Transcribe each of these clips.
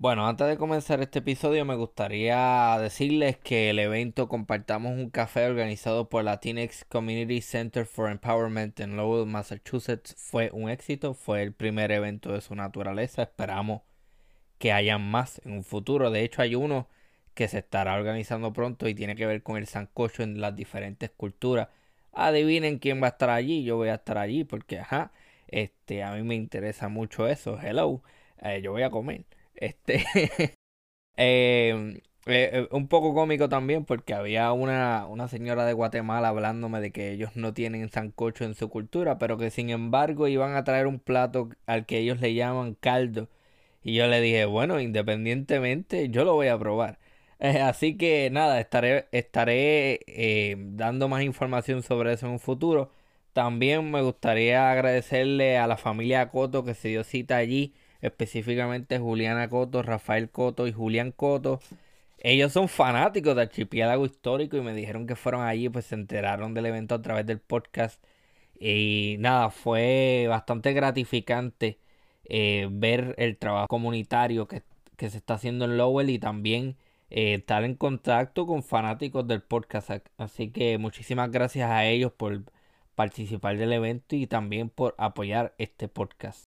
Bueno, antes de comenzar este episodio me gustaría decirles que el evento Compartamos un Café organizado por Latinx Community Center for Empowerment en Lowell, Massachusetts fue un éxito, fue el primer evento de su naturaleza, esperamos que hayan más en un futuro, de hecho hay uno que se estará organizando pronto y tiene que ver con el sancocho en las diferentes culturas. Adivinen quién va a estar allí, yo voy a estar allí porque ajá, este a mí me interesa mucho eso, hello, eh, yo voy a comer. Este. Em, eh, eh, un poco cómico también porque había una, una señora de Guatemala hablándome de que ellos no tienen sancocho en su cultura, pero que sin embargo iban a traer un plato al que ellos le llaman caldo. Y yo le dije, bueno, independientemente, yo lo voy a probar. Eh, así que nada, estaré, estaré dando más información sobre eso en un futuro. También me gustaría agradecerle a la familia Coto que se dio cita allí específicamente Juliana Coto, Rafael Coto y Julián Coto. Ellos son fanáticos de Archipiélago Histórico y me dijeron que fueron allí, pues se enteraron del evento a través del podcast. Y nada, fue bastante gratificante eh, ver el trabajo comunitario que, se está haciendo en Lowell y también eh, estar en contacto con fanáticos del podcast. Así que muchísimas gracias a ellos por participar del evento y también por apoyar este podcast.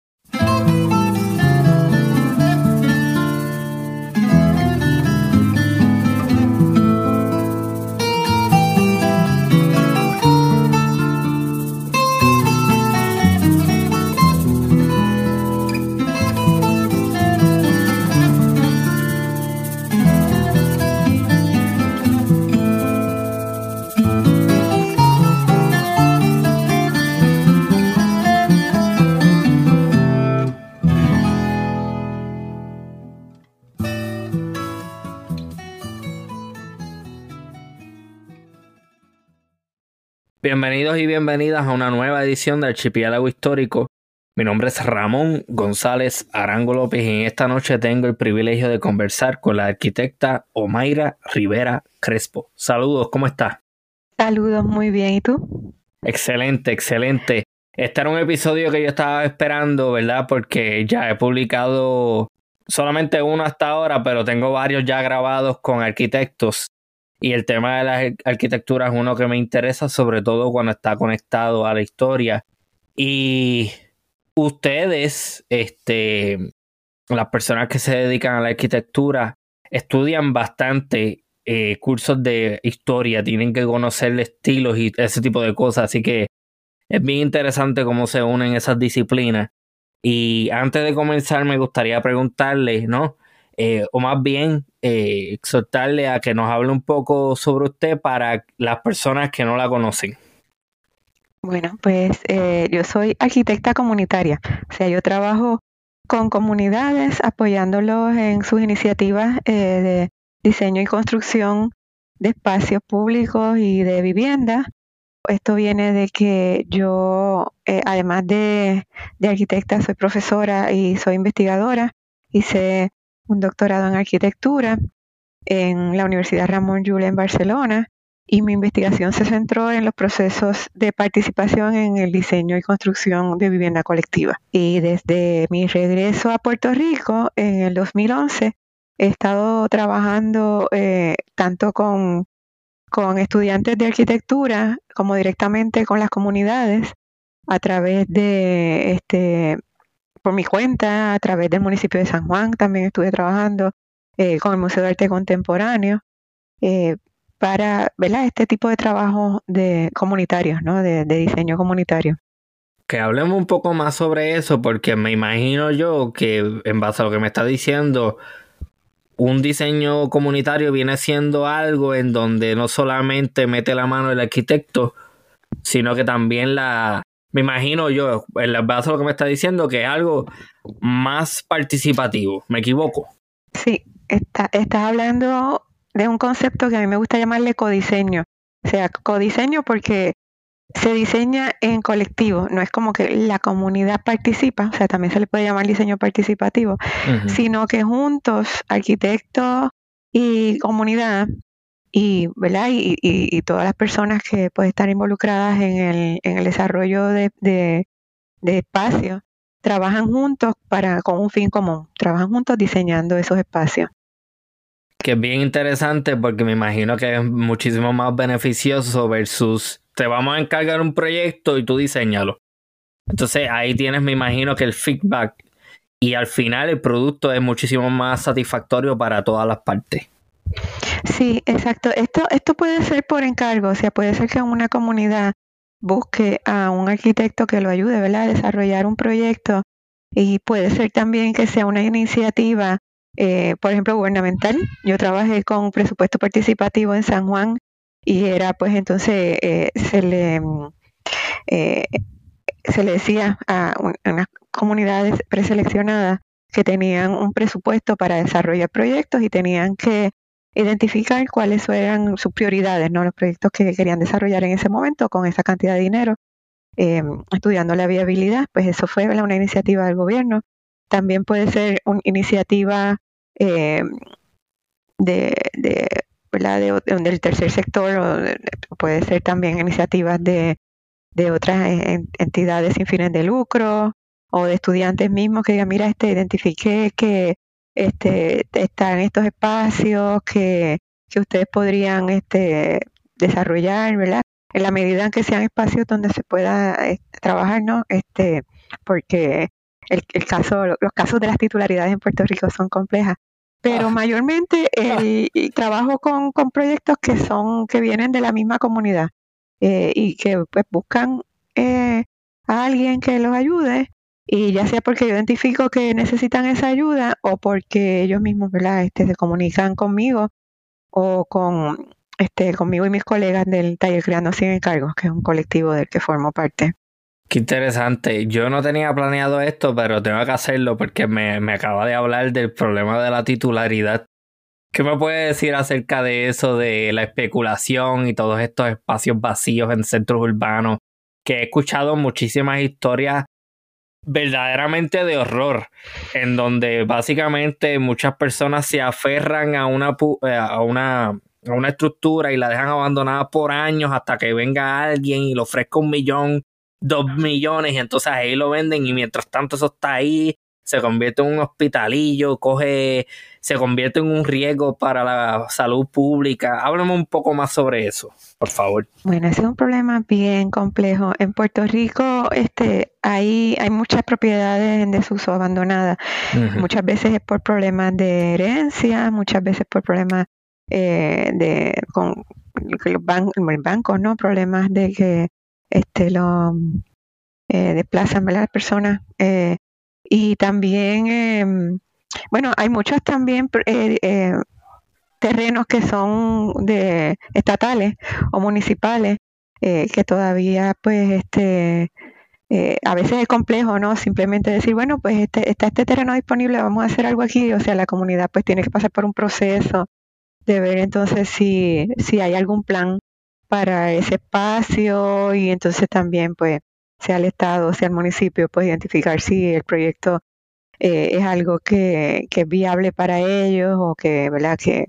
Bienvenidos y bienvenidas a una nueva edición de Archipiélago Histórico. Mi nombre es Ramón González Arango López y en esta noche tengo el privilegio de conversar con la arquitecta Omaira Rivera Crespo. Saludos, ¿cómo estás? Saludos, muy bien. ¿Y tú? Excelente, excelente. Este era un episodio que yo estaba esperando, ¿verdad? Porque ya he publicado solamente uno hasta ahora, pero tengo varios ya grabados con arquitectos y el tema de la arquitectura es uno que me interesa, sobre todo cuando está conectado a la historia. Y ustedes, este, las personas que se dedican a la arquitectura, estudian bastante eh, cursos de historia, tienen que conocer estilos y ese tipo de cosas. Así que es bien interesante cómo se unen esas disciplinas. Y antes de comenzar, me gustaría preguntarle, ¿no? Eh, o más bien eh, exhortarle a que nos hable un poco sobre usted para las personas que no la conocen. Bueno, pues eh, yo soy arquitecta comunitaria, o sea, yo trabajo con comunidades apoyándolos en sus iniciativas de diseño y construcción de espacios públicos y de vivienda. Esto viene de que yo, además de, arquitecta, soy profesora y soy investigadora. Hice un doctorado en arquitectura en la Universidad Ramón Llull en Barcelona y mi investigación se centró en los procesos de participación en el diseño y construcción de vivienda colectiva. Y desde mi regreso a Puerto Rico en el 2011 he estado trabajando eh, tanto con, con estudiantes de arquitectura como directamente con las comunidades a través de este, por mi cuenta, a través del municipio de San Juan, también estuve trabajando eh, con el Museo de Arte Contemporáneo eh, para ¿verdad? este tipo de trabajos de comunitarios, ¿no? de, diseño comunitario. Que hablemos un poco más sobre eso, porque me imagino yo que en base a lo que me está diciendo, un diseño comunitario viene siendo algo en donde no solamente mete la mano el arquitecto, sino que también la, me imagino yo, en base a lo que me está diciendo, que es algo más participativo. ¿Me equivoco? Sí, está, estás hablando de un concepto que a mí me gusta llamarle codiseño. O sea, codiseño porque se diseña en colectivo, no es como que la comunidad participa, o sea, también se le puede llamar diseño participativo, sino que juntos, arquitectos y comunidad, y, ¿verdad? Y, y, todas las personas que pueden estar involucradas en el, en el desarrollo de, de, espacios trabajan juntos para con un fin común, trabajan juntos diseñando esos espacios. Que es bien interesante porque me imagino que es muchísimo más beneficioso versus te vamos a encargar un proyecto y tú diseñalo. Entonces ahí tienes, me imagino que el feedback y al final el producto es muchísimo más satisfactorio para todas las partes. Sí, exacto. Esto, esto puede ser por encargo, o sea, puede ser que una comunidad busque a un arquitecto que lo ayude, ¿verdad? A desarrollar un proyecto y puede ser también que sea una iniciativa, eh, por ejemplo, gubernamental. Yo trabajé con un presupuesto participativo en San Juan y era, pues, entonces eh, se le eh, se le decía a unas comunidades preseleccionadas que tenían un presupuesto para desarrollar proyectos y tenían que identificar cuáles eran sus prioridades, ¿no? Los proyectos que querían desarrollar en ese momento con esa cantidad de dinero, eh, estudiando la viabilidad, pues eso fue una iniciativa del gobierno. También puede ser una iniciativa eh, de, de, ¿verdad? del tercer sector, o puede ser también iniciativas de, otras entidades sin fines de lucro o de estudiantes mismos que digan, mira, este, identifique que este, en estos espacios que, que ustedes podrían este, desarrollar, ¿verdad? En la medida en que sean espacios donde se pueda este, trabajar, ¿no? Este, porque el, el, caso, los casos de las titularidades en Puerto Rico son complejas. Pero ah. mayormente el, trabajo con, con, proyectos que son, que vienen de la misma comunidad eh, y que pues buscan eh, a alguien que los ayude y ya sea porque identifico que necesitan esa ayuda o porque ellos mismos ¿verdad? Este, se comunican conmigo o con este conmigo y mis colegas del taller Creando Sin Encargos, que es un colectivo del que formo parte. Qué interesante. Yo no tenía planeado esto, pero tengo que hacerlo porque me, me acaba de hablar del problema de la titularidad. ¿Qué me puede decir acerca de eso, de la especulación y todos estos espacios vacíos en centros urbanos? Que he escuchado muchísimas historias verdaderamente de horror, en donde básicamente muchas personas se aferran a una, eh, a una, a una estructura y la dejan abandonada por años hasta que venga alguien y le ofrezca un millón, dos millones, y entonces ahí lo venden y mientras tanto eso está ahí, se convierte en un hospitalillo, coge, se convierte en un riesgo para la salud pública. Háblame un poco más sobre eso, por favor. Bueno, ese es un problema bien complejo. En Puerto Rico, este, hay, hay muchas propiedades en desuso abandonadas. Muchas veces es por problemas de herencia, muchas veces por problemas eh, de con los bancos, ¿no? Problemas de que este lo eh, desplazan las personas eh, y también, em, bueno, hay muchos también eh, eh, terrenos que son de estatales o municipales eh, que todavía, pues, este, a veces es complejo, ¿no? Simplemente decir, bueno, pues este, está este terreno disponible, vamos a hacer algo aquí. O sea, la comunidad pues tiene que pasar por un proceso de ver entonces si, si hay algún plan para ese espacio y entonces también pues sea el Estado, sea el municipio, pues identificar si el proyecto eh, es algo que, que, es viable para ellos o que, ¿verdad? Que,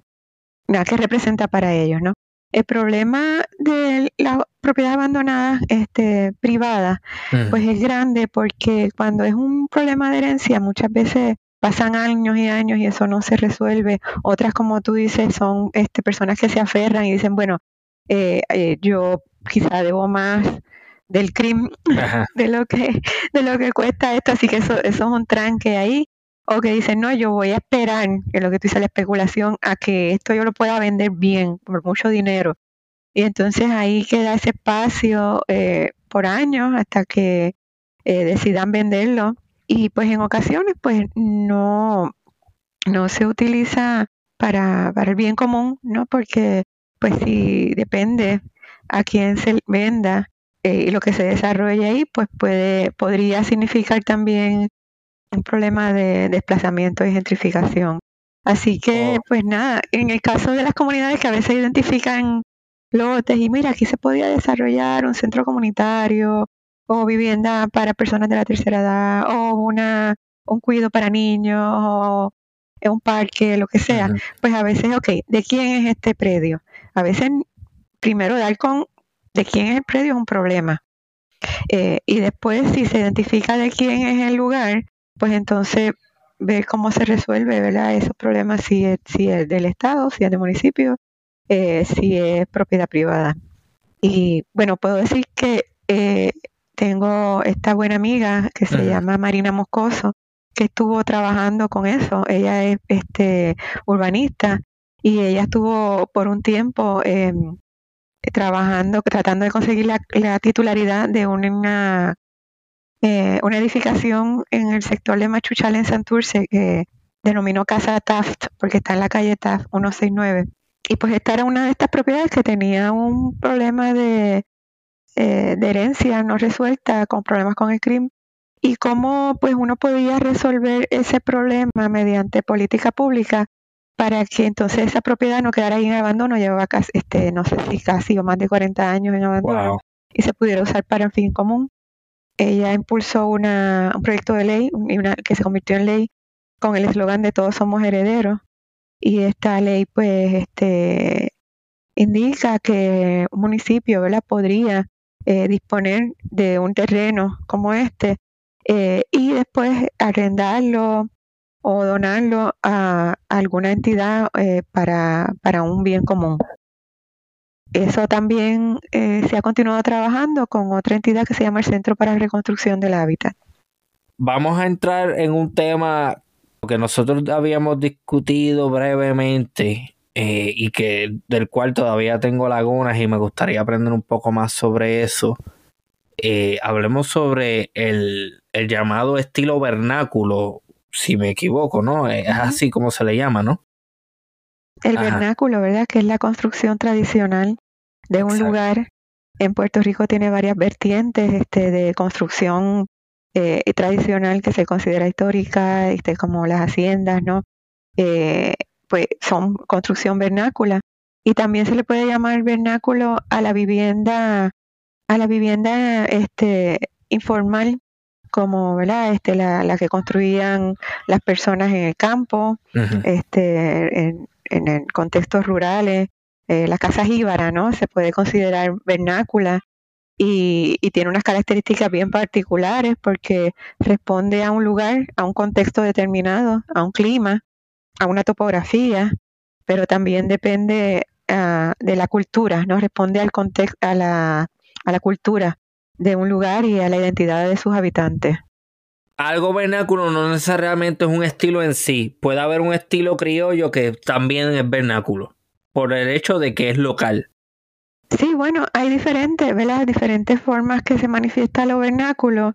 nada, que representa para ellos, ¿no? El problema de la propiedad abandonada este, privada, pues es grande porque cuando es un problema de herencia, muchas veces pasan años y años y eso no se resuelve. Otras, como tú dices, son este, personas que se aferran y dicen, bueno, eh, eh, yo quizá debo más del crimen de lo que de lo que cuesta esto así que eso, eso es un tranque ahí. O que dicen no yo voy a esperar que lo que tú dices la especulación a que esto yo lo pueda vender bien por mucho dinero. Y entonces ahí queda ese espacio eh, por años hasta que eh, decidan venderlo. Y pues en ocasiones pues no no se utiliza para, para el bien común no porque pues si depende a quién se venda eh, y lo que se desarrolla ahí, pues puede, podría significar también un problema de desplazamiento y gentrificación. Así que, oh. pues nada, en el caso de las comunidades que a veces identifican lotes y mira, aquí se podía desarrollar un centro comunitario o vivienda para personas de la tercera edad o una un cuido para niños o un parque, lo que sea, pues a veces, ok, ¿de quién es este predio? A veces primero dar con de quién es el predio es un problema. Eh, y después, si se identifica de quién es el lugar, pues entonces ver cómo se resuelve ¿verdad? esos problemas, si es, si es del Estado, si es del municipio, eh, si es propiedad privada. Y bueno, puedo decir que eh, tengo esta buena amiga que se llama Marina Moscoso, que estuvo trabajando con eso. Ella es este, urbanista y ella estuvo por un tiempo em, trabajando, tratando de conseguir la, titularidad de una, eh, una edificación en el sector de Machuchal en Santurce que denominó Casa Taft, porque está en la calle Taft 169. Y pues esta era una de estas propiedades que tenía un problema de, eh, de herencia no resuelta, con problemas con el crimen. Y cómo pues uno podía resolver ese problema mediante política pública para que entonces esa propiedad no quedara ahí en abandono, llevaba casi, este, no sé si casi o más de 40 años en abandono, y se pudiera usar para un fin común. Ella impulsó una, un proyecto de ley una, que se convirtió en ley con el eslogan de todos somos herederos. Y esta ley pues este, indica que un municipio ¿verdad? podría eh, disponer de un terreno como este eh, y después arrendarlo o donarlo a alguna entidad eh, para, para, un bien común. Eso también eh, se ha continuado trabajando con otra entidad que se llama el Centro para la Reconstrucción del Hábitat. Vamos a entrar en un tema que nosotros habíamos discutido brevemente eh, y que del cual todavía tengo lagunas y me gustaría aprender un poco más sobre eso. hablemos sobre el, el llamado estilo vernáculo si me equivoco, ¿no? Es así como se le llama, ¿no? El vernáculo, ¿verdad? Que es la construcción tradicional de un lugar. En Puerto Rico tiene varias vertientes este, de construcción eh, tradicional que se considera histórica, este, como las haciendas, ¿no? Eh, pues son construcción vernácula. Y también se le puede llamar vernáculo a la vivienda, a la vivienda este, informal como ¿verdad? Este, la, la, que construían las personas en el campo, este, en, en, contextos rurales, eh, las casas íbaras, ¿no? Se puede considerar vernácula y, y, tiene unas características bien particulares porque responde a un lugar, a un contexto determinado, a un clima, a una topografía, pero también depende uh, de la cultura, ¿no? Responde al contexto, a la, a la cultura de un lugar y a la identidad de sus habitantes. Algo vernáculo no necesariamente es un estilo en sí. Puede haber un estilo criollo que también es vernáculo, por el hecho de que es local. Sí, bueno, hay diferentes, ¿verdad? Diferentes formas que se manifiesta lo vernáculo.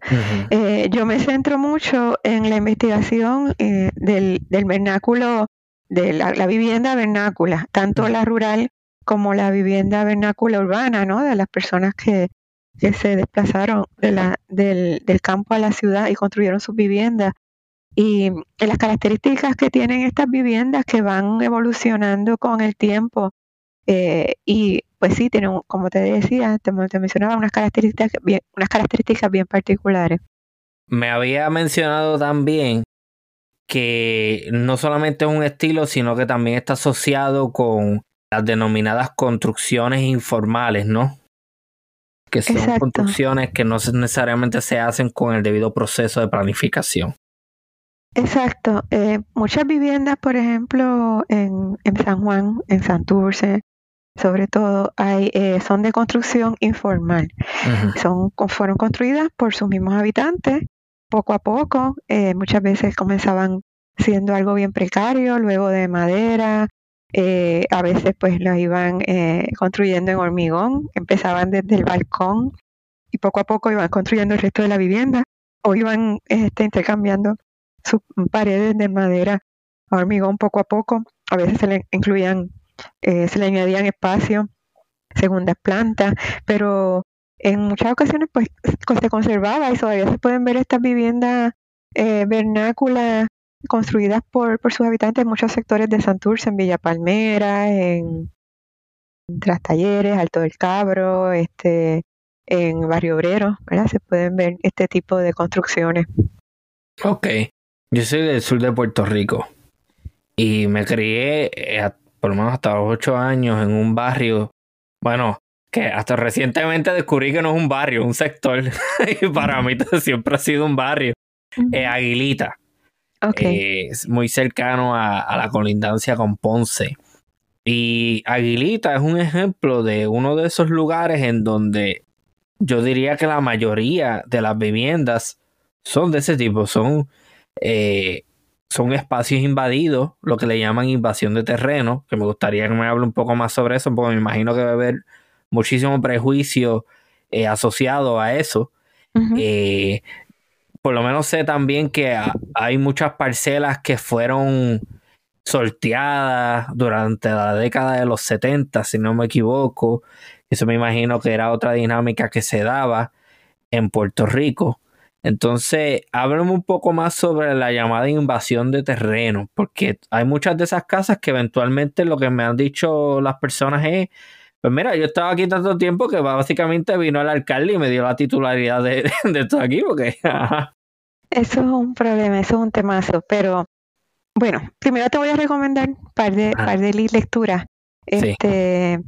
Eh, yo me centro mucho en la investigación eh, del, del, vernáculo, de la, la, vivienda vernácula, tanto la rural como la vivienda vernácula urbana, ¿no? De las personas que, que se desplazaron de la, del, del campo a la ciudad y construyeron sus viviendas. Y, las características que tienen estas viviendas que van evolucionando con el tiempo. Eh, y pues sí, tienen, como te decía, te, te mencionaba, unas características, bien, unas características bien particulares. Me había mencionado también que no solamente es un estilo, sino que también está asociado con las denominadas construcciones informales, ¿no? Que son construcciones que no necesariamente se hacen con el debido proceso de planificación. Exacto. Eh, muchas viviendas, por ejemplo, en, en, San Juan, en Santurce, sobre todo, hay, eh, son de construcción informal. son, fueron construidas por sus mismos habitantes poco a poco. Eh, muchas veces comenzaban siendo algo bien precario, luego de madera, eh, a veces pues los iban eh, construyendo en hormigón, empezaban desde el balcón y poco a poco iban construyendo el resto de la vivienda o iban este, intercambiando sus paredes de madera a hormigón poco a poco. A veces se le incluían, eh, se le añadían espacio, segundas plantas, pero en muchas ocasiones pues se conservaba y todavía se pueden ver estas viviendas vernáculas construidas por, por sus habitantes en muchos sectores de Santurce, en Villa Palmera, en, Tras Talleres, Alto del Cabro, este, en Barrio Obrero, ¿verdad? Se pueden ver este tipo de construcciones. Ok, yo soy del sur de Puerto Rico y me crié eh, por lo menos hasta los ocho años en un barrio, bueno, que hasta recientemente descubrí que no es un barrio, un sector. y para mí siempre ha sido un barrio. Eh, Aguilita. Eh, es muy cercano a, la colindancia con Ponce. Y Aguilita es un ejemplo de uno de esos lugares en donde yo diría que la mayoría de las viviendas son de ese tipo, son, eh, son espacios invadidos, lo que le llaman invasión de terreno, que me gustaría que me hable un poco más sobre eso, porque me imagino que debe haber muchísimo prejuicio eh, asociado a eso por lo menos sé también que hay muchas parcelas que fueron sorteadas durante la década de los 70, si no me equivoco. Eso me imagino que era otra dinámica que se daba en Puerto Rico. Entonces, háblame un poco más sobre la llamada invasión de terreno, porque hay muchas de esas casas que eventualmente lo que me han dicho las personas es, pues mira, yo estaba aquí tanto tiempo que básicamente vino el alcalde y me dio la titularidad de, de aquí, porque... Eso es un problema, eso es un temazo, pero bueno, primero te voy a recomendar un par de, par de lecturas, este,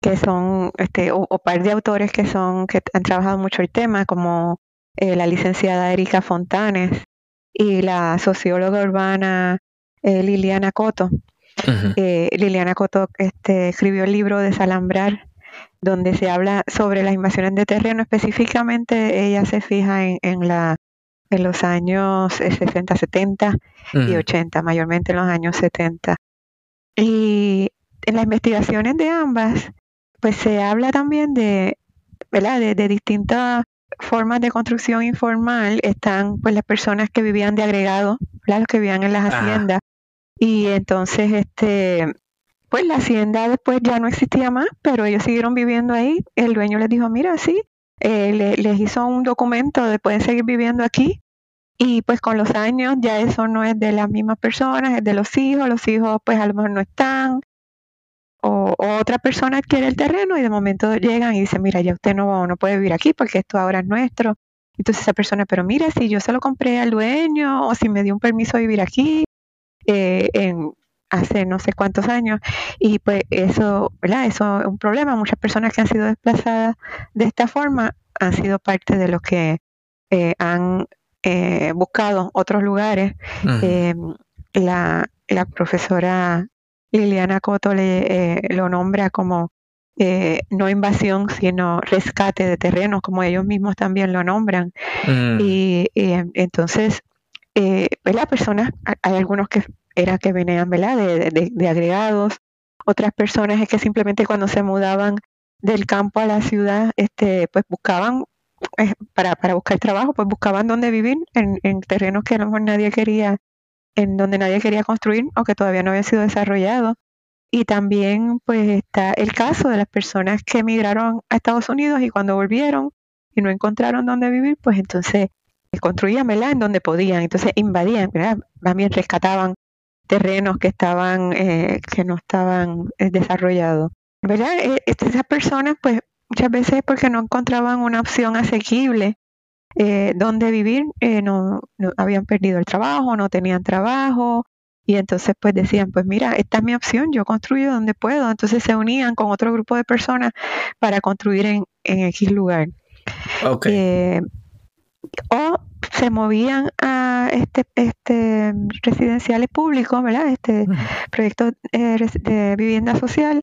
que son, este, o, par de autores que son, que han trabajado mucho el tema, como eh, la licenciada Erika Fontanes y la socióloga urbana eh, Liliana Coto. Eh, Liliana Coto este, escribió el libro Desalambrar, donde se habla sobre las invasiones de terreno. Específicamente, ella se fija en, la, en los años 60, 70 y 80, mayormente en los años 70. Y en las investigaciones de ambas, pues se habla también de, ¿verdad? de, de distintas formas de construcción informal. Están pues las personas que vivían de agregado, los que vivían en las haciendas y entonces, este, pues la hacienda después ya no existía más, pero ellos siguieron viviendo ahí. El dueño les dijo, mira, sí, eh, les hizo un documento de pueden seguir viviendo aquí. Y pues con los años ya eso no es de las mismas personas, es de los hijos. Los hijos pues a lo mejor no están. O, otra persona adquiere el terreno y de momento llegan y dicen, mira, ya usted no, no puede vivir aquí porque esto ahora es nuestro. Entonces esa persona, pero mira, si yo se lo compré al dueño o si me dio un permiso de vivir aquí, eh, en, hace no sé cuántos años y pues eso, ¿verdad? Eso es un problema. Muchas personas que han sido desplazadas de esta forma han sido parte de los que eh, han eh, buscado otros lugares. la, la, profesora Liliana Coto le, lo nombra como no invasión, sino rescate de terrenos, como ellos mismos también lo nombran. Mm. Y, entonces, eh, las personas, hay algunos que era que venían ¿verdad? De, agregados, otras personas es que simplemente cuando se mudaban del campo a la ciudad, este, pues buscaban eh, para, para buscar trabajo, pues buscaban dónde vivir en, en terrenos que a lo mejor nadie quería, en donde nadie quería construir o que todavía no había sido desarrollado. Y también pues está el caso de las personas que emigraron a Estados Unidos y cuando volvieron y no encontraron dónde vivir, pues entonces construían ¿verdad? en donde podían, entonces invadían, ¿verdad? también rescataban terrenos que estaban eh, que no estaban eh, desarrollados. ¿verdad? Eh, este, esas personas, pues muchas veces porque no encontraban una opción asequible donde vivir, no, no, habían perdido el trabajo, no tenían trabajo, y entonces pues decían, pues mira, esta es mi opción, yo construyo donde puedo. Entonces se unían con otro grupo de personas para construir en, en X lugar. Okay o se movían a este, este residenciales públicos, ¿verdad? Este proyecto eh, de vivienda social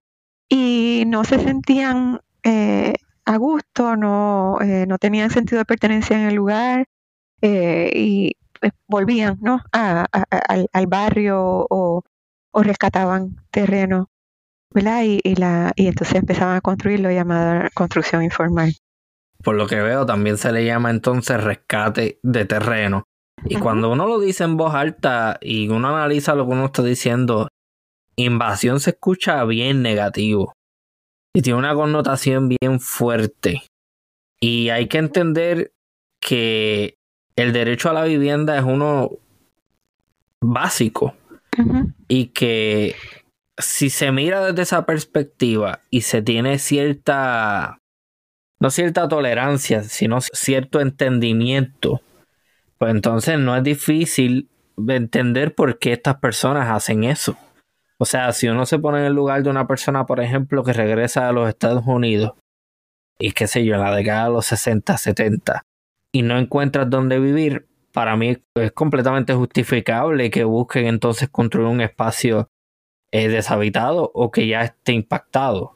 y no se sentían eh, a gusto, no, eh, no tenían sentido de pertenencia en el lugar y pues, volvían, ¿no? al, barrio o, o rescataban terreno, ¿verdad? Y, y, la, y entonces empezaban a construir lo llamado construcción informal por lo que veo, también se le llama entonces rescate de terreno. Y cuando uno lo dice en voz alta y uno analiza lo que uno está diciendo, invasión se escucha bien negativo. Y tiene una connotación bien fuerte. Y hay que entender que el derecho a la vivienda es uno básico. Y que si se mira desde esa perspectiva y se tiene cierta no cierta tolerancia, sino cierto entendimiento, pues entonces no es difícil entender por qué estas personas hacen eso. O sea, si uno se pone en el lugar de una persona, por ejemplo, que regresa a los Estados Unidos y qué sé yo, en la década de los 60, 70, y no encuentras dónde vivir, para mí es completamente justificable que busquen entonces construir un espacio eh, deshabitado o que ya esté impactado.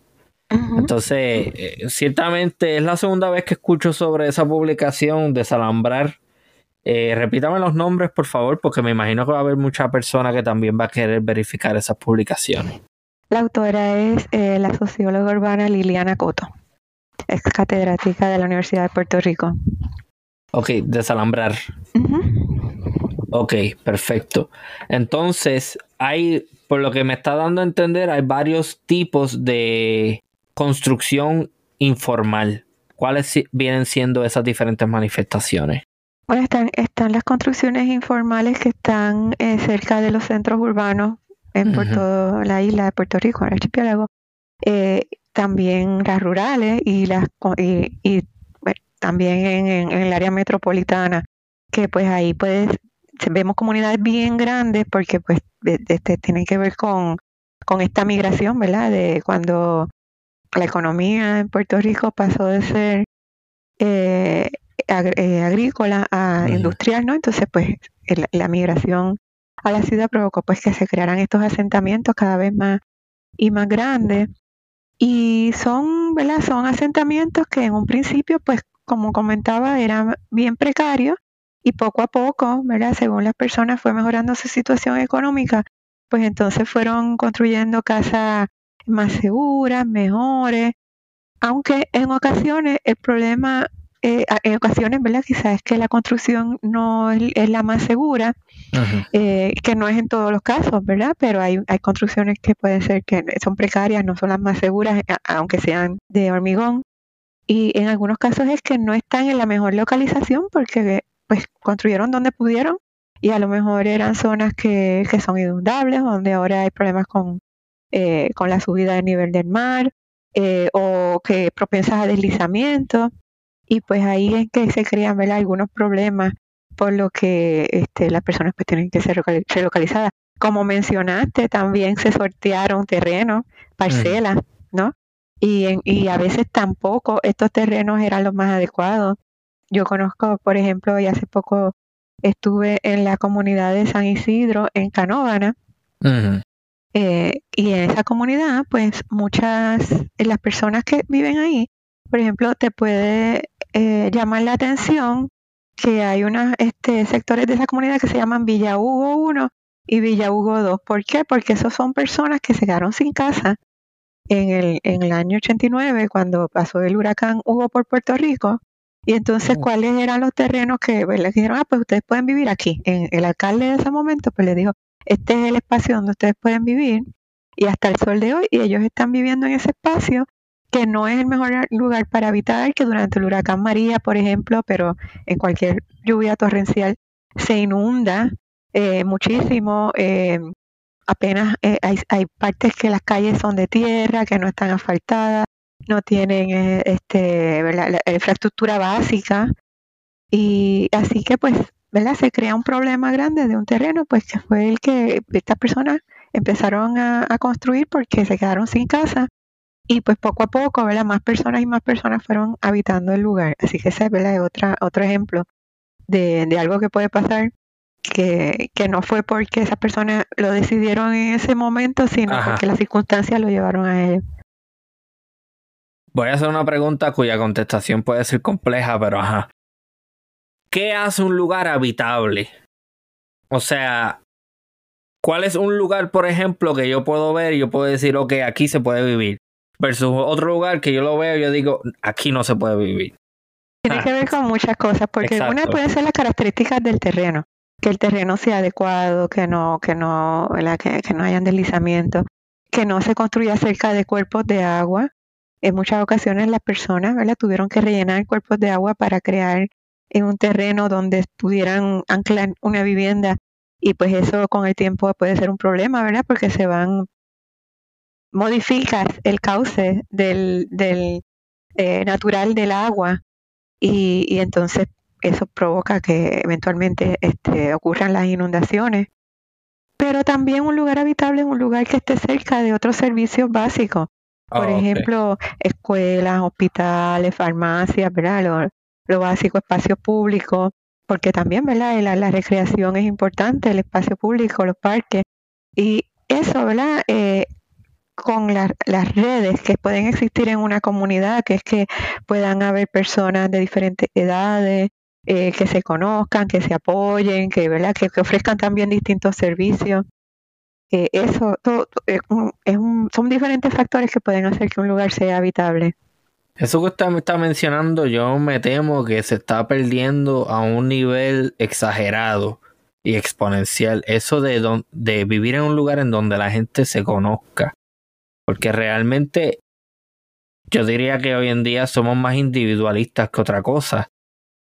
Entonces, eh, ciertamente es la segunda vez que escucho sobre esa publicación, Desalambrar. Eh, repítame los nombres, por favor, porque me imagino que va a haber mucha persona que también va a querer verificar esas publicaciones. La autora es eh, la socióloga urbana Liliana Coto, ex catedrática de la Universidad de Puerto Rico. Ok, desalambrar. Ok, perfecto. Entonces, hay, por lo que me está dando a entender, hay varios tipos de construcción informal. ¿Cuáles vienen siendo esas diferentes manifestaciones? Bueno, están, están las construcciones informales que están eh, cerca de los centros urbanos en por toda la isla de Puerto Rico, en el archipiélago. Eh, también las rurales y las y, también en, el área metropolitana, que pues ahí pues vemos comunidades bien grandes porque pues este, tienen que ver con, con esta migración, ¿verdad? De cuando la economía en Puerto Rico pasó de ser eh, eh, agrícola a industrial, ¿no? Entonces, pues la migración a la ciudad provocó pues que se crearan estos asentamientos cada vez más y más grandes. Y son, ¿verdad? Son asentamientos que en un principio, pues como comentaba, eran bien precarios y poco a poco, ¿verdad? Según las personas fue mejorando su situación económica, pues entonces fueron construyendo casas más seguras, mejores, aunque en ocasiones el problema, eh, en ocasiones, ¿verdad? Quizás es que la construcción no es, la más segura, eh, que no es en todos los casos, ¿verdad? Pero hay, hay construcciones que pueden ser que son precarias, no son las más seguras, aunque sean de hormigón. Y en algunos casos es que no están en la mejor localización porque pues construyeron donde pudieron y a lo mejor eran zonas que, que son inundables, donde ahora hay problemas con eh, con la subida del nivel del mar eh, o que propensas a deslizamiento y pues ahí es que se crean algunos problemas por lo que este, las personas pues tienen que ser relocalizadas. Como mencionaste, también se sortearon terrenos, parcelas, ¿no? Y, y a veces tampoco estos terrenos eran los más adecuados. Yo conozco, por ejemplo, y hace poco estuve en la comunidad de San Isidro, en Canóvana, eh, y en esa comunidad, pues muchas de las personas que viven ahí, por ejemplo, te puede eh, llamar la atención que hay unos este, sectores de esa comunidad que se llaman Villa Hugo 1 y Villa Hugo 2. ¿Por qué? Porque esos son personas que se quedaron sin casa en el, en el año 89, cuando pasó el huracán Hugo por Puerto Rico. Y entonces, oh. ¿cuáles eran los terrenos que pues, les dijeron? Ah, pues ustedes pueden vivir aquí. En, el alcalde de ese momento, pues le dijo, este es el espacio donde ustedes pueden vivir y hasta el sol de hoy y ellos están viviendo en ese espacio que no es el mejor lugar para habitar, que durante el huracán María, por ejemplo, pero en cualquier lluvia torrencial se inunda eh, muchísimo. Eh, apenas eh, hay, hay, partes que las calles son de tierra, que no están asfaltadas, no tienen este, la infraestructura básica. Y así que pues ¿verdad? Se crea un problema grande de un terreno, pues que fue el que estas personas empezaron a, construir porque se quedaron sin casa y pues poco a poco, ¿verdad? Más personas y más personas fueron habitando el lugar. Así que ese es otra, otro ejemplo de, de algo que puede pasar que, que, no fue porque esas personas lo decidieron en ese momento, sino porque las circunstancias lo llevaron a ello. Voy a hacer una pregunta cuya contestación puede ser compleja, pero ajá. ¿Qué hace un lugar habitable? O sea, ¿cuál es un lugar, por ejemplo, que yo puedo ver y yo puedo decir, ok, aquí se puede vivir? Versus otro lugar que yo lo veo y yo digo, aquí no se puede vivir. Tiene que ver con muchas cosas, porque una puede ser las características del terreno, que el terreno sea adecuado, que no, que no, que, que no hayan deslizamientos, que no se construya cerca de cuerpos de agua. En muchas ocasiones las personas ¿verdad? tuvieron que rellenar cuerpos de agua para crear en un terreno donde pudieran anclar una vivienda y pues eso con el tiempo puede ser un problema, ¿verdad? Porque se van, modificas el cauce del, del eh, natural del agua y, y, entonces eso provoca que eventualmente este, ocurran las inundaciones. Pero también un lugar habitable es un lugar que esté cerca de otros servicios básicos. Por Oh, ok. ejemplo, escuelas, hospitales, farmacias, ¿verdad? Lo, lo básico, espacios públicos, porque también, ¿verdad? La, la recreación es importante, el espacio público, los parques. Y eso, ¿verdad? Eh, con la- las redes que pueden existir en una comunidad, que es que puedan haber personas de diferentes edades, eh, que se conozcan, que se apoyen, que, ¿verdad? que, que ofrezcan también distintos servicios. Eh, eso todo, es un- son diferentes factores que pueden hacer que un lugar sea habitable. Eso que usted me está mencionando, yo me temo que se está perdiendo a un nivel exagerado y exponencial. Eso de, don- de vivir en un lugar en donde la gente se conozca. Porque realmente yo diría que hoy en día somos más individualistas que otra cosa.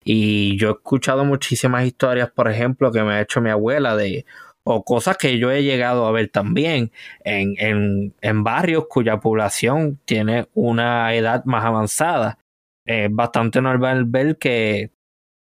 Y yo he escuchado muchísimas historias, por ejemplo, que me ha hecho mi abuela de o cosas que yo he llegado a ver también en, en, en barrios cuya población tiene una edad más avanzada. Es bastante normal ver que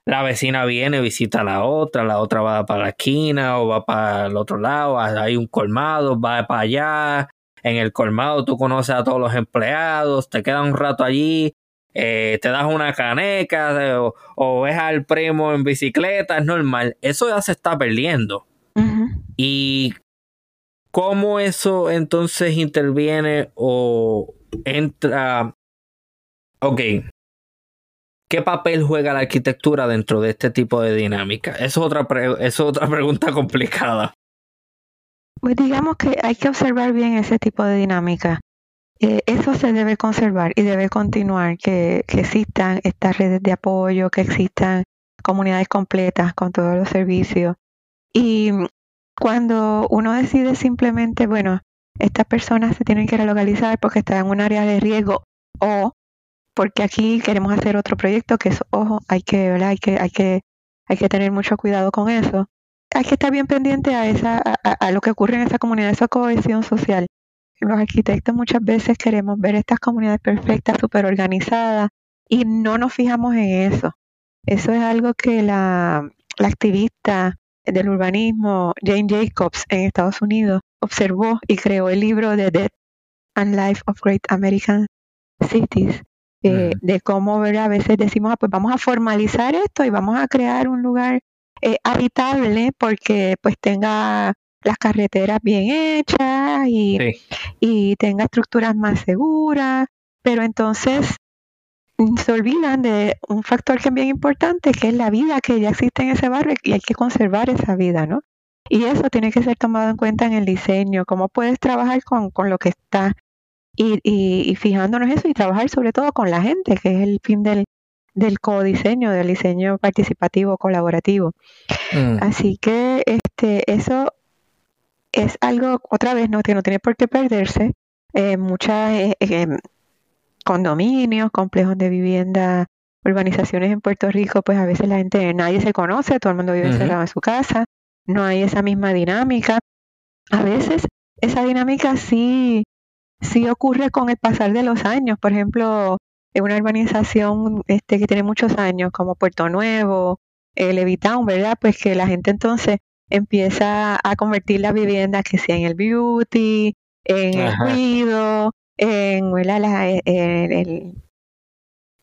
la vecina viene, visita a la otra, la otra va para la esquina o va para el otro lado, hay un colmado, va para allá, en el colmado tú conoces a todos los empleados, te quedas un rato allí, eh, te das una caneca eh, o, o ves al primo en bicicleta, es normal. Eso ya se está perdiendo. ¿Y cómo eso entonces interviene o entra? Ok. ¿Qué papel juega la arquitectura dentro de este tipo de dinámica? Eso es otra, es otra pregunta complicada. Pues digamos que hay que observar bien ese tipo de dinámica. Eh, eso se debe conservar y debe continuar, que, que existan estas redes de apoyo, que existan comunidades completas con todos los servicios. Y cuando uno decide simplemente, bueno, estas personas se tienen que relocalizar porque están en un área de riesgo o porque aquí queremos hacer otro proyecto, que es, ojo, hay que, ¿verdad? Hay que, hay que, hay que tener mucho cuidado con eso. Hay que estar bien pendiente a esa, a, a- lo que ocurre en esa comunidad, esa cohesión social. Los arquitectos muchas veces queremos ver estas comunidades perfectas, súper organizadas, y no nos fijamos en eso. Eso es algo que la activista del urbanismo, Jane Jacobs, en Estados Unidos, observó y creó el libro The Death and Life of Great American Cities, eh, de cómo ¿verdad? a veces decimos, "Ah, pues vamos a formalizar esto y vamos a crear un lugar eh, habitable porque pues tenga las carreteras bien hechas y, Sí. y tenga estructuras más seguras, pero entonces se olvidan de un factor que es bien importante, que es la vida que ya existe en ese barrio y hay que conservar esa vida, ¿no? Y eso tiene que ser tomado en cuenta en el diseño, cómo puedes trabajar con, con lo que está y, y, y fijándonos eso y trabajar sobre todo con la gente, que es el fin del, del codiseño, del diseño participativo, colaborativo. Mm. Así que este, eso es algo, otra vez, no, que no tiene por qué perderse. Eh, muchas eh, eh, condominios, complejos de vivienda, urbanizaciones en Puerto Rico, pues a veces la gente, nadie se conoce, todo el mundo vive Ujú. encerrado en su casa, no hay esa misma dinámica. A veces esa dinámica sí, sí ocurre con el pasar de los años. Por ejemplo, en una urbanización este, que tiene muchos años, como Puerto Nuevo, eh, Levitown, ¿verdad? Pues que la gente entonces empieza a convertir la vivienda que sea en el beauty, en el Ajá. En ¿verdad? La, eh, el- el-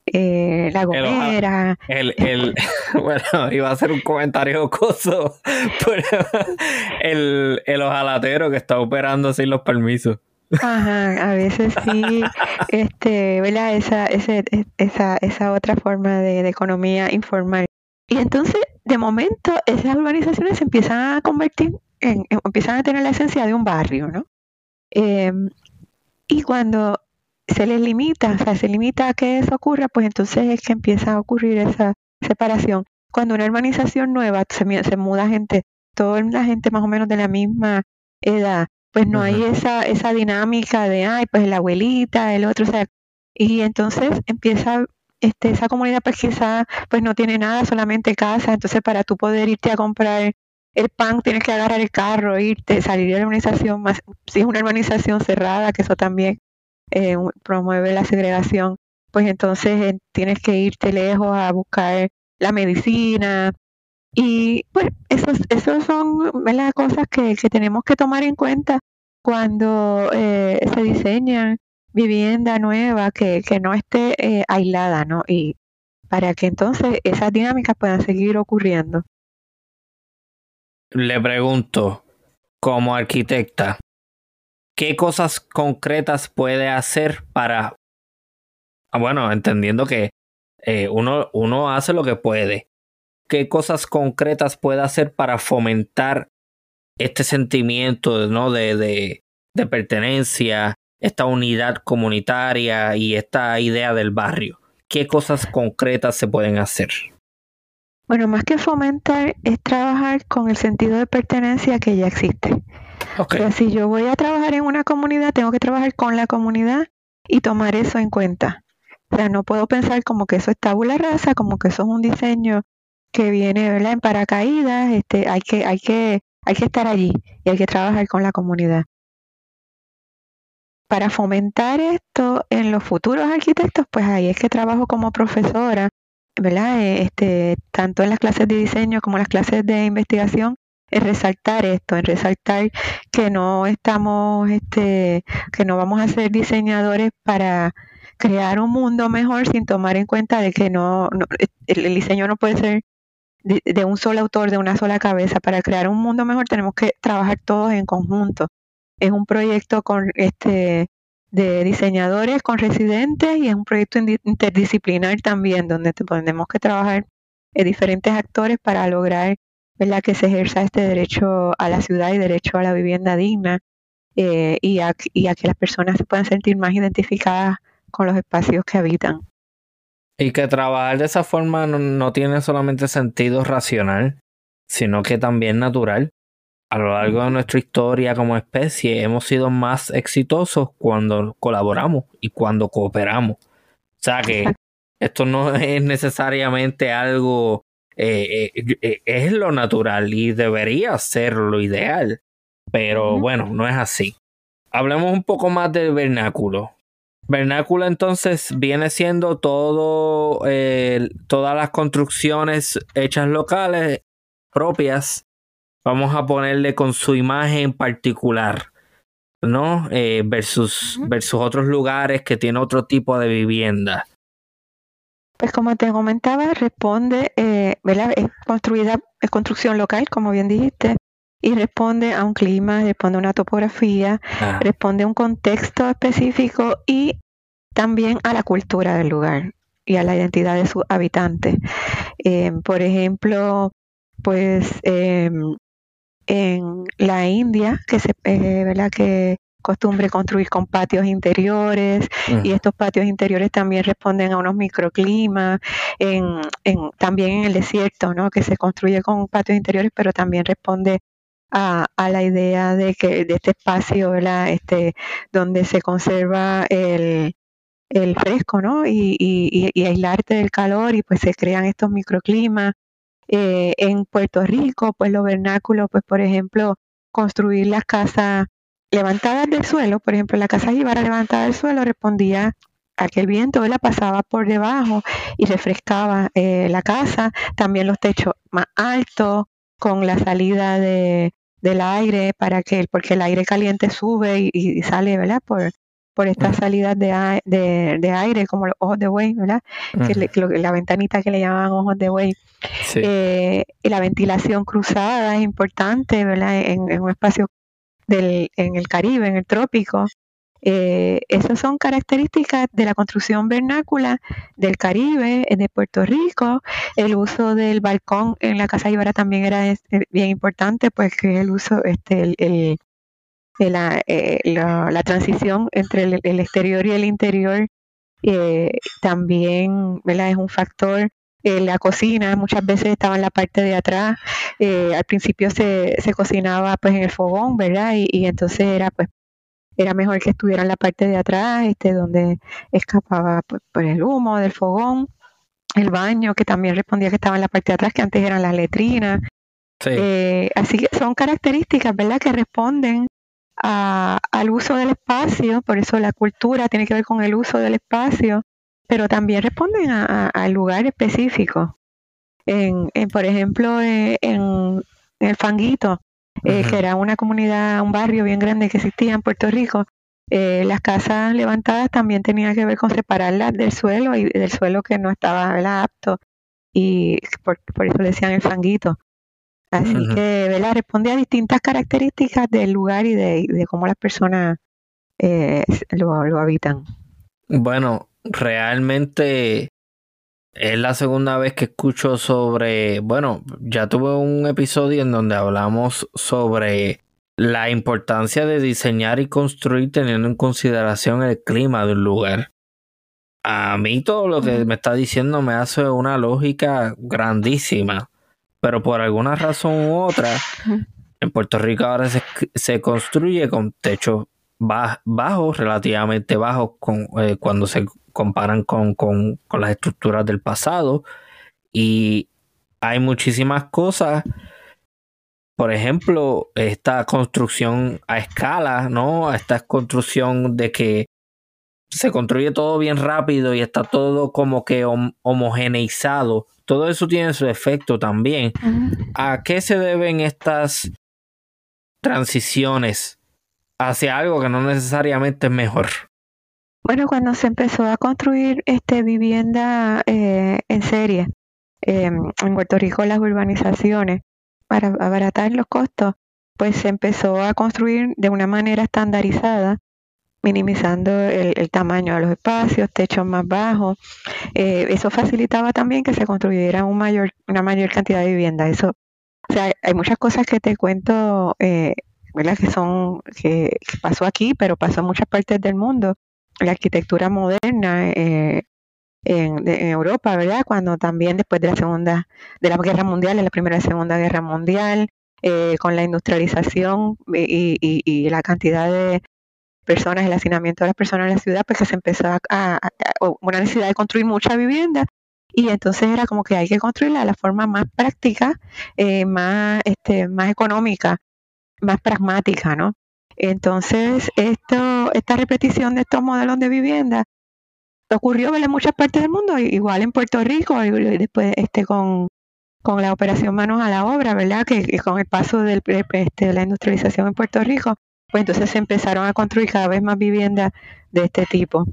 eh, la El oja- gomera. El, el, bueno, iba a hacer un comentario jocoso, pero el, el ojalatero que está operando sin los permisos. Ajá, a veces sí, este, ¿verdad? Esa, ese, e- esa, esa otra forma de, de economía informal. Y entonces, de momento, esas urbanizaciones se empiezan a convertir en, en- empiezan a tener la esencia de un barrio, ¿no? Em, y cuando se les limita, o sea, se limita a que eso ocurra, pues entonces es que empieza a ocurrir esa separación. Cuando una urbanización nueva se, se muda gente, toda la gente más o menos de la misma edad, pues no hay esa, esa dinámica de, ay, pues la abuelita, el otro, o sea, y entonces empieza este, esa comunidad pues quizá pues no tiene nada, solamente casa, entonces para tú poder irte a comprar el pan tienes que agarrar el carro, irte, salir de la urbanización, más si es una urbanización cerrada, que eso también eh, promueve la segregación, pues entonces eh, tienes que irte lejos a buscar la medicina. Y pues esos, esos son las cosas que, que tenemos que tomar en cuenta cuando eh, se diseñan vivienda nueva que, que no esté eh, aislada, ¿no? Y para que entonces esas dinámicas puedan seguir ocurriendo. Le pregunto, como arquitecta, ¿qué cosas concretas puede hacer para, ah, bueno, entendiendo que eh, uno, uno hace lo que puede, ¿qué cosas concretas puede hacer para fomentar este sentimiento ¿no? de, de, de pertenencia, esta unidad comunitaria y esta idea del barrio? ¿Qué cosas concretas se pueden hacer? Bueno, más que fomentar es trabajar con el sentido de pertenencia que ya existe. O sea, si yo voy a trabajar en una comunidad, tengo que trabajar con la comunidad y tomar eso en cuenta. O sea, no puedo pensar como que eso es tabula rasa, como que eso es un diseño que viene, ¿verdad? En paracaídas, este, hay que, hay que, hay que estar allí y hay que trabajar con la comunidad. Para fomentar esto en los futuros arquitectos, pues ahí es que trabajo como profesora, ¿verdad? Eh, este, tanto en las clases de diseño como en las clases de investigación, es resaltar esto, en resaltar que no estamos, este, que no vamos a ser diseñadores para crear un mundo mejor sin tomar en cuenta de que no, el, diseño no puede ser de, de, un solo autor, de una sola cabeza. Para crear un mundo mejor tenemos que trabajar todos en conjunto es un proyecto con este de diseñadores con residentes y es un proyecto interdisciplinar también donde tenemos que trabajar en diferentes actores para lograr ¿verdad? que se ejerza este derecho a la ciudad y derecho a la vivienda digna eh, y, a, y a que las personas se puedan sentir más identificadas con los espacios que habitan. Y que trabajar de esa forma no, no tiene solamente sentido racional, sino que también natural a lo largo de nuestra historia como especie hemos sido más exitosos cuando colaboramos y cuando cooperamos. O sea que esto no es necesariamente algo, eh, eh, eh, es lo natural y debería ser lo ideal, pero bueno, no es así. Hablemos un poco más del vernáculo. Vernáculo entonces viene siendo todo, todas las construcciones hechas locales propias vamos a ponerle con su imagen particular, ¿no? Eh, versus, versus otros lugares que tienen otro tipo de vivienda. Pues como te comentaba, responde, eh, ¿verdad? Es construida, es construcción local, como bien dijiste, y responde a un clima, responde a una topografía, ah. responde a un contexto específico y también a la cultura del lugar y a la identidad de sus habitantes. Eh, por ejemplo, pues em, en la India, que se, eh, ¿verdad? que costumbre construir con patios interiores y estos patios interiores también responden a unos microclimas, en, en, también en el desierto, ¿no? que se construye con patios interiores, pero también responde a, a la idea de que de este espacio, ¿verdad? Este, donde se conserva el, el fresco, ¿no? Y, y, y aislarte del calor y pues se crean estos microclimas eh, en Puerto Rico, pues los vernáculos, pues por ejemplo, construir las casas levantadas del suelo, por ejemplo, la casa Jíbara levantada del suelo respondía a que el viento la pasaba por debajo y refrescaba eh, la casa, también los techos más altos, con la salida de, del aire para que porque el aire caliente sube y, sale verdad por por estas salidas de, de, aire, como los ojos de buey, ¿verdad? la ventanita que le llamaban ojos de buey. Eh, y la ventilación cruzada es importante, ¿verdad? En, un espacio del, en el Caribe, en el trópico. Eh, esas son características de la construcción vernácula del Caribe, de Puerto Rico. El uso del balcón en la Casa Ibarra también era bien importante, pues que el uso, este, el, la, eh, la, la, transición entre el, exterior y el interior eh, también ¿verdad? es un factor. Eh, la cocina muchas veces estaba en la parte de atrás. Eh, al principio se, se cocinaba pues en el fogón, ¿verdad? Y, y entonces era pues era mejor que estuviera en la parte de atrás, este, donde escapaba pues, por el humo del fogón, el baño, que también respondía que estaba en la parte de atrás, que antes eran las letrinas. Así que son características, ¿verdad?, que responden al uso del espacio, por eso la cultura tiene que ver con el uso del espacio, pero también responden al lugar específico. En, por ejemplo, eh, en, el Fanguito, eh, que era una comunidad, un barrio bien grande que existía en Puerto Rico, Eh, las casas levantadas también tenían que ver con separarlas del suelo y del suelo que no estaba apto y por, eso le decían el fanguito. Así que ¿verdad? responde a distintas características del lugar y de, cómo las personas eh, lo, lo habitan. Bueno, realmente es la segunda vez que escucho sobre, bueno, ya tuve un episodio en donde hablamos sobre la importancia de diseñar y construir teniendo en consideración el clima del lugar. A mí todo lo que me está diciendo me hace una lógica grandísima, pero por alguna razón u otra, en Puerto Rico ahora se, construye con techos bajos, relativamente bajos, con, eh, cuando se comparan con, con las estructuras del pasado. Y hay muchísimas cosas por ejemplo, esta construcción a escala, ¿no? Esta construcción de que se construye todo bien rápido y está todo como que homogeneizado. Todo eso tiene su efecto también. ¿A qué se deben estas transiciones hacia algo que no necesariamente es mejor? Bueno, cuando se empezó a construir este vivienda eh, en serie em, en Puerto Rico, las urbanizaciones, para abaratar los costos, pues se empezó a construir de una manera estandarizada, minimizando el, tamaño de los espacios, techos más bajos. Eh, eso facilitaba también que se construyera un mayor, una mayor cantidad de viviendas. Eso, o sea, hay muchas cosas que te cuento, eh, ¿verdad? Que son, que, pasó aquí, pero pasó en muchas partes del mundo. La arquitectura moderna, eh, en, Europa, ¿verdad? Cuando también después de la Segunda, de la Guerra Mundial, en la Primera y Segunda Guerra Mundial, eh, con la industrialización y, la cantidad de personas, el hacinamiento de las personas en la ciudad, pues que se empezó a, una necesidad de construir mucha vivienda y entonces era como que hay que construirla de la forma más práctica, eh, más, este, más económica, más pragmática, ¿no? Entonces, esto, esta repetición de estos modelos de vivienda ocurrió en muchas partes del mundo, igual en Puerto Rico, y después este con, la operación Manos a la Obra, ¿verdad? Que, con el paso este, de la industrialización en Puerto Rico, pues entonces se empezaron a construir cada vez más viviendas de este tipo,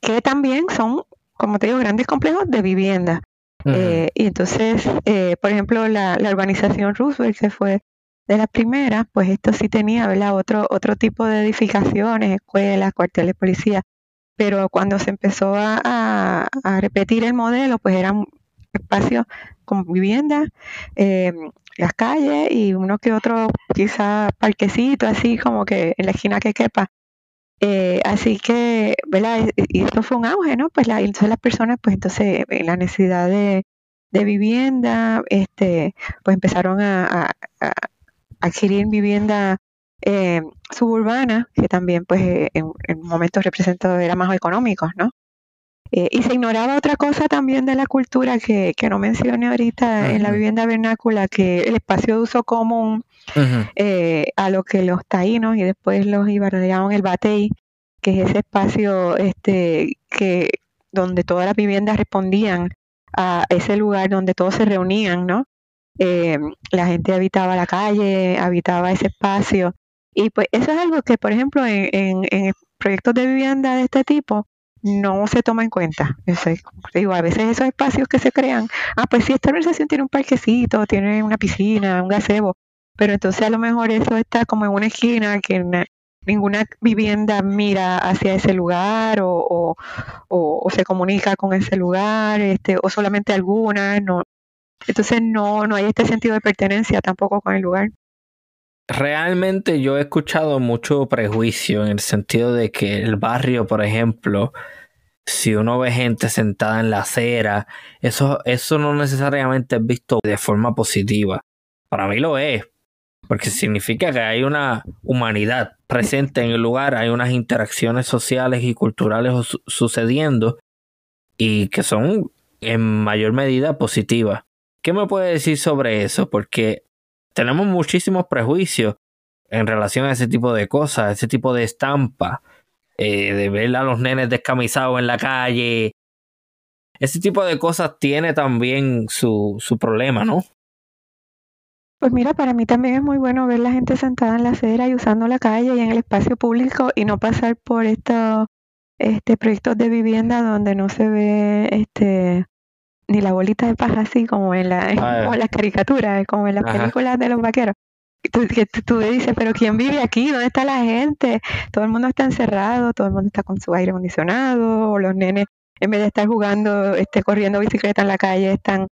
que también son, como te digo, grandes complejos de vivienda. Eh, y entonces, eh, por ejemplo, la, la urbanización Roosevelt, que fue de las primeras, pues esto sí tenía, ¿verdad? Otro, otro tipo de edificaciones, escuelas, cuarteles de policía, pero cuando se empezó a, repetir el modelo, pues eran espacios con viviendas, eh, las calles y uno que otro quizá parquecito, así como que en la esquina que quepa. Eh, así que, ¿verdad? Y esto fue un auge, ¿no? Pues la, entonces las personas, pues entonces eh, la necesidad de, vivienda, este, pues empezaron a, adquirir vivienda eh, suburbana, que también pues eh, en, momentos representó era más económicos, ¿no? Eh, y se ignoraba otra cosa también de la cultura que, que no mencioné ahorita en la vivienda vernácula, que el espacio de uso común eh, a lo que los taínos y después los ibarras llamaban el batey, que es ese espacio este que donde todas las viviendas respondían a ese lugar donde todos se reunían, ¿no? la gente habitaba la calle, habitaba ese espacio. Y pues eso es algo que, por ejemplo, en, en, proyectos de vivienda de este tipo, no se toma en cuenta. a veces esos espacios que se crean, ah, pues sí, esta organización tiene un parquecito, tiene una piscina, un gazebo, pero entonces a lo mejor eso está como en una esquina que ninguna vivienda mira hacia ese lugar o, o, o, se comunica con ese lugar, este, o solamente algunas, no. Entonces no, no hay este sentido de pertenencia tampoco con el lugar realmente yo he escuchado mucho prejuicio en el sentido de que el barrio, por ejemplo, si uno ve gente sentada en la acera, eso, eso no necesariamente es visto de forma positiva. Para mí lo es, porque significa que hay una humanidad presente en el lugar, hay unas interacciones sociales y culturales sucediendo y que son en mayor medida positivas. ¿Qué me puede decir sobre eso? Porque tenemos muchísimos prejuicios en relación a ese tipo de cosas, ese tipo de estampa, eh, de ver a los nenes descamisados en la calle. Ese tipo de cosas tiene también su, su problema, ¿no? Pues mira, para mí también es muy bueno ver la gente sentada en la acera y usando la calle y en el espacio público y no pasar por estos este, proyectos de vivienda donde no se ve este ni la bolita de paja así como en, la, ah, las caricaturas, como en las películas de los vaqueros. Tú, que tú dices, pero ¿quién vive aquí? ¿Dónde está la gente? Todo el mundo está encerrado, todo el mundo está con su aire acondicionado, o los nenes, en vez de estar jugando, este, corriendo bicicleta en la calle, están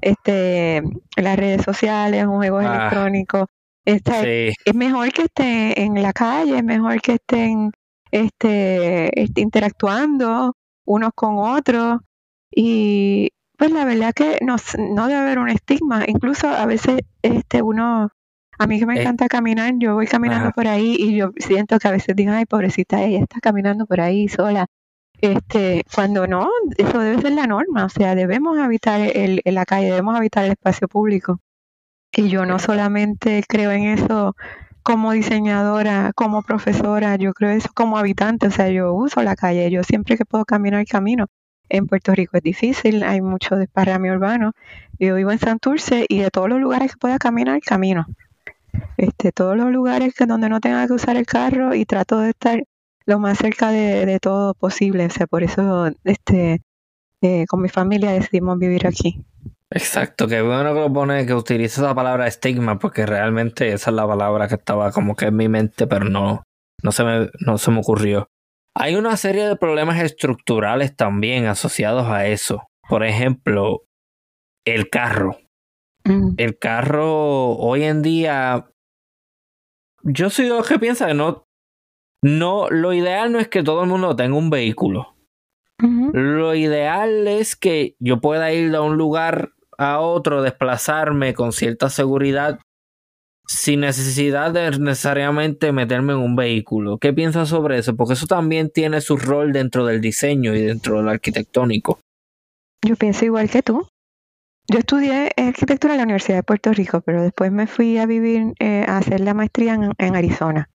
este, en las redes sociales, en juegos ah, electrónicos. Es mejor que estén en la calle, es mejor que estén este, este, interactuando unos con otros. Y pues la verdad que no, no debe haber un estigma. Incluso a veces este, uno a mí que me eh, encanta caminar, yo voy caminando por ahí y yo siento que a veces digo, ay, pobrecita, ella está caminando por ahí sola. Este, cuando no, eso debe ser la norma, o sea, debemos habitar el, la calle, debemos habitar el espacio público. Y yo no solamente creo en eso como diseñadora, como profesora, yo creo eso como habitante, o sea, yo uso la calle, yo siempre que puedo caminar camino. En Puerto Rico es difícil, hay mucho desparrame urbano. Yo vivo en Santurce y de todos los lugares que pueda caminar, camino este, todos los lugares que donde no tenga que usar el carro y trato de estar lo más cerca de, todo posible. O sea, por eso este, eh, con mi familia decidimos vivir aquí. Exacto, que bueno que lo pone, que utiliza esa palabra estigma, porque realmente esa es la palabra que estaba como que en mi mente, pero no, no, se, me, no se me ocurrió. Hay una serie de problemas estructurales también asociados a eso. Por ejemplo, el carro. Mm. El carro hoy en día. Yo soy de los que piensa que no. No, lo ideal no es que todo el mundo tenga un vehículo. Lo ideal es que yo pueda ir de un lugar a otro, desplazarme con cierta seguridad sin necesidad de necesariamente meterme en un vehículo. ¿Qué piensas sobre eso? Porque eso también tiene su rol dentro del diseño y dentro del arquitectónico. Yo pienso igual que tú. Yo estudié arquitectura en la Universidad de Puerto Rico, pero después me fui a vivir, eh, a hacer la maestría en, Arizona.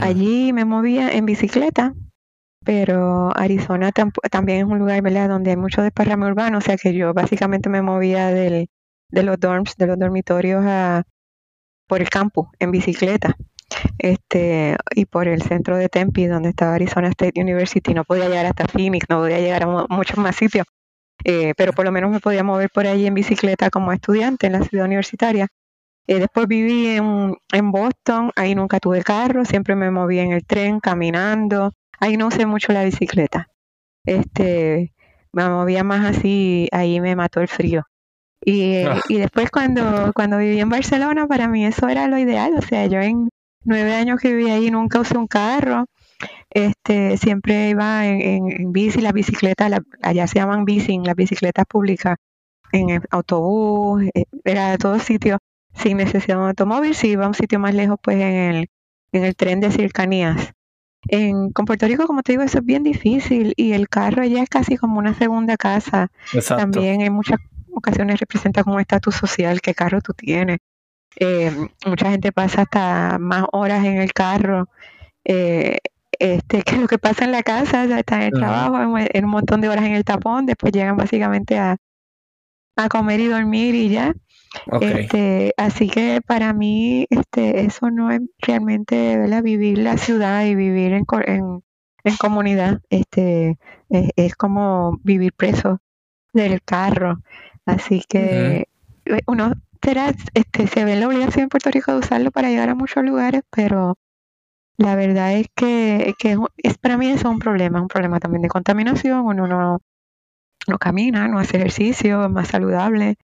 Allí me movía en bicicleta, pero Arizona también es un lugar, ¿verdad?, donde hay mucho desparrame urbano, o sea que yo básicamente me movía del, de los dorms, de los dormitorios a, por el campus en bicicleta. Este, y por el centro de Tempe, donde estaba Arizona State University, no podía llegar hasta Phoenix, no podía llegar a muchos más sitios eh, pero por lo menos me podía mover por ahí en bicicleta como estudiante en la ciudad universitaria. Eh, después viví en, en Boston, ahí nunca tuve carro, siempre me moví en el tren, caminando, ahí no usé mucho la bicicleta. Este, me movía más así, ahí me mató el frío. Y, ah. y después cuando, cuando viví en Barcelona, para mí eso era lo ideal, o sea, yo en nueve años que viví ahí nunca usé un carro, este, siempre iba en, en, bici, la bicicleta, allá se llaman bici, las bicicletas públicas, en el autobús, eh, era de todos sitios, sin necesidad de un automóvil, si iba a un sitio más lejos, pues en el, en el tren de cercanías. En, con Puerto Rico, como te digo, eso es bien difícil y el carro allá es casi como una segunda casa. También en muchas ocasiones representa como un estatus social, qué carro tú tienes. Eh, mucha gente pasa hasta más horas en el carro. Eh, este, que lo que pasa en la casa, ya está en el trabajo, en, un montón de horas en el tapón, después llegan básicamente a, a comer y dormir y ya. Este, así que para mí este, eso no es realmente ¿verdad? vivir la ciudad y vivir en, en, en comunidad, este, es, como vivir preso del carro. Así que uno será, este, se ve la obligación en Puerto Rico de usarlo para llegar a muchos lugares, pero la verdad es que, es, para mí eso es un problema, un problema también de contaminación, uno no, no camina, no hace ejercicio, es más saludable.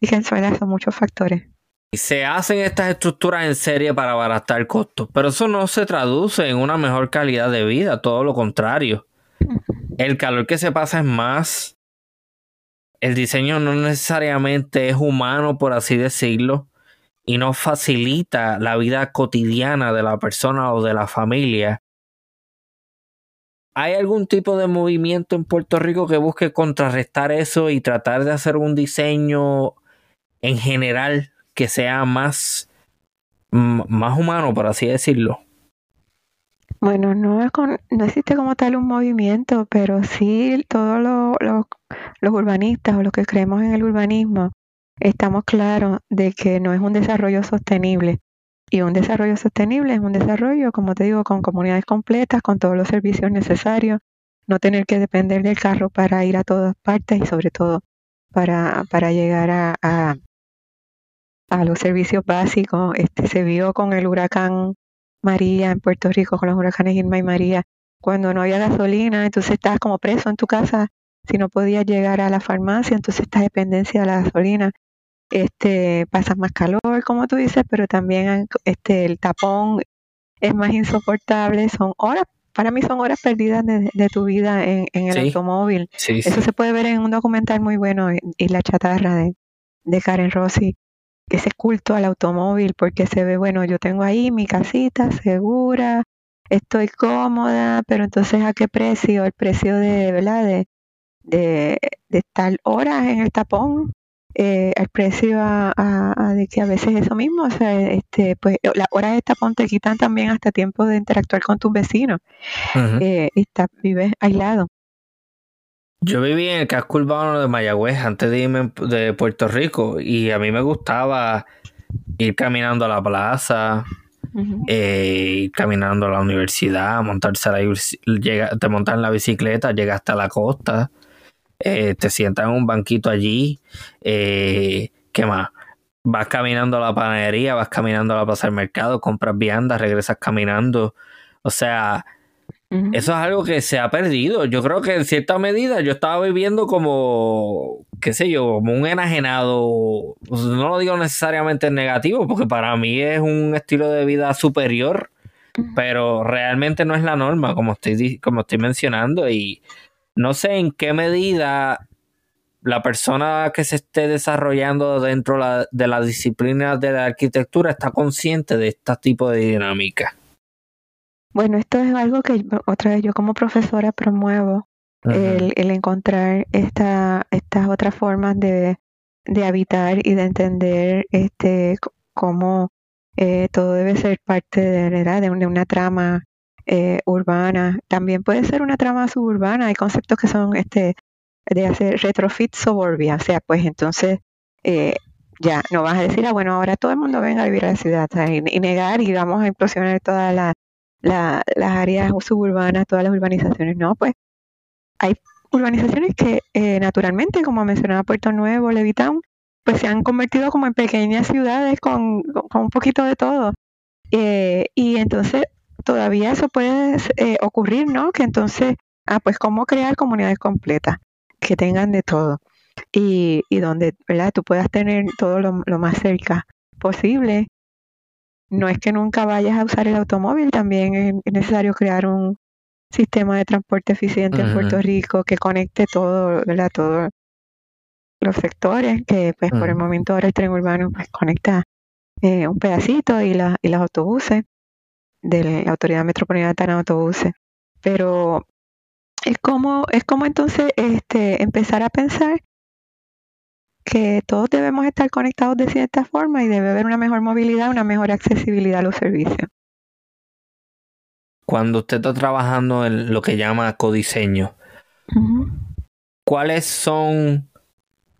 Y que en realidad son muchos factores. Se hacen estas estructuras en serie para abaratar costos, pero eso no se traduce en una mejor calidad de vida, todo lo contrario. El calor que se pasa es más. El diseño no necesariamente es humano, por así decirlo y no facilita la vida cotidiana de la persona o de la familia. ¿Hay algún tipo de movimiento en Puerto Rico que busque contrarrestar eso y tratar de hacer un diseño en general que sea más, más humano, por así decirlo? Bueno, no, no existe como tal un movimiento, pero sí todos los urbanistas o los que creemos en el urbanismo estamos claros de que no es un desarrollo sostenible. Y un desarrollo sostenible es un desarrollo, como te digo, con comunidades completas, con todos los servicios necesarios, no tener que depender del carro para ir a todas partes y sobre todo para, para llegar a, a, a los servicios básicos. Este, se vio con el huracán María en Puerto Rico, con los huracanes Irma y María, cuando no había gasolina, entonces estabas como preso en tu casa si no podías llegar a la farmacia, entonces esta dependencia de la gasolina, este, pasas más calor, como tú dices, pero también este, el tapón es más insoportable, son horas, para mí son horas perdidas de, tu vida en, el automóvil. Eso se puede ver en un documental muy bueno, y la chatarra de, de Karen Rossi, ese culto al automóvil, porque se ve, bueno, yo tengo ahí mi casita segura, estoy cómoda, pero entonces a qué precio, el precio de, ¿verdad? De, de, estar horas en el tapón, eh, el precio a, de que a veces eso mismo, o sea, este, pues las horas de tapón te quitan también hasta tiempo de interactuar con tus vecinos, eh, y vives aislado. Yo viví en el casco urbano de Mayagüez antes de irme de Puerto Rico y a mí me gustaba ir caminando a la plaza, eh, caminando a la universidad, montarse a la, llega, te montas en la bicicleta, llegas hasta la costa, eh, te sientas en un banquito allí, eh, ¿qué más? Vas caminando a la panadería, vas caminando a la plaza del mercado, compras viandas, regresas caminando. O sea, eso es algo que se ha perdido. Yo creo que en cierta medida yo estaba viviendo como, qué sé yo, como un enajenado. No lo digo necesariamente en negativo, porque para mí es un estilo de vida superior, pero realmente no es la norma, como estoy, como estoy mencionando. Y no sé en qué medida la persona que se esté desarrollando dentro de la disciplina de la arquitectura está consciente de este tipo de dinámica. Bueno, esto es algo que otra vez yo como profesora promuevo, el, el, encontrar esta, estas otras formas de, de habitar y de entender este cómo eh, todo debe ser parte de, de, de una trama eh, urbana. También puede ser una trama suburbana. Hay conceptos que son este de hacer retrofit suburbia. O sea, pues entonces eh, ya no vas a decir, ah, bueno, ahora todo el mundo venga a vivir a la ciudad y, negar y vamos a implosionar toda la las áreas suburbanas, todas las urbanizaciones, no, pues hay urbanizaciones que eh, naturalmente, como mencionaba Puerto Nuevo, Levitown, pues se han convertido como en pequeñas ciudades con, un poquito de todo. Eh, y entonces todavía eso puede eh, ocurrir, ¿no? Que entonces, ah, pues cómo crear comunidades completas que tengan de todo y, y donde, ¿verdad? Tú puedas tener todo lo, lo más cerca posible no es que nunca vayas a usar el automóvil, también es necesario crear un sistema de transporte eficiente en Puerto Rico que conecte todo, ¿verdad? Todos los sectores, que pues por el momento ahora el tren urbano pues conecta eh, un pedacito y, la, y los autobuses de la Autoridad Metropolitana de Autobuses. Pero es como, es como entonces este, empezar a pensar que todos debemos estar conectados de cierta forma y debe haber una mejor movilidad, una mejor accesibilidad a los servicios. Cuando usted está trabajando en lo que llama codiseño, ¿cuáles son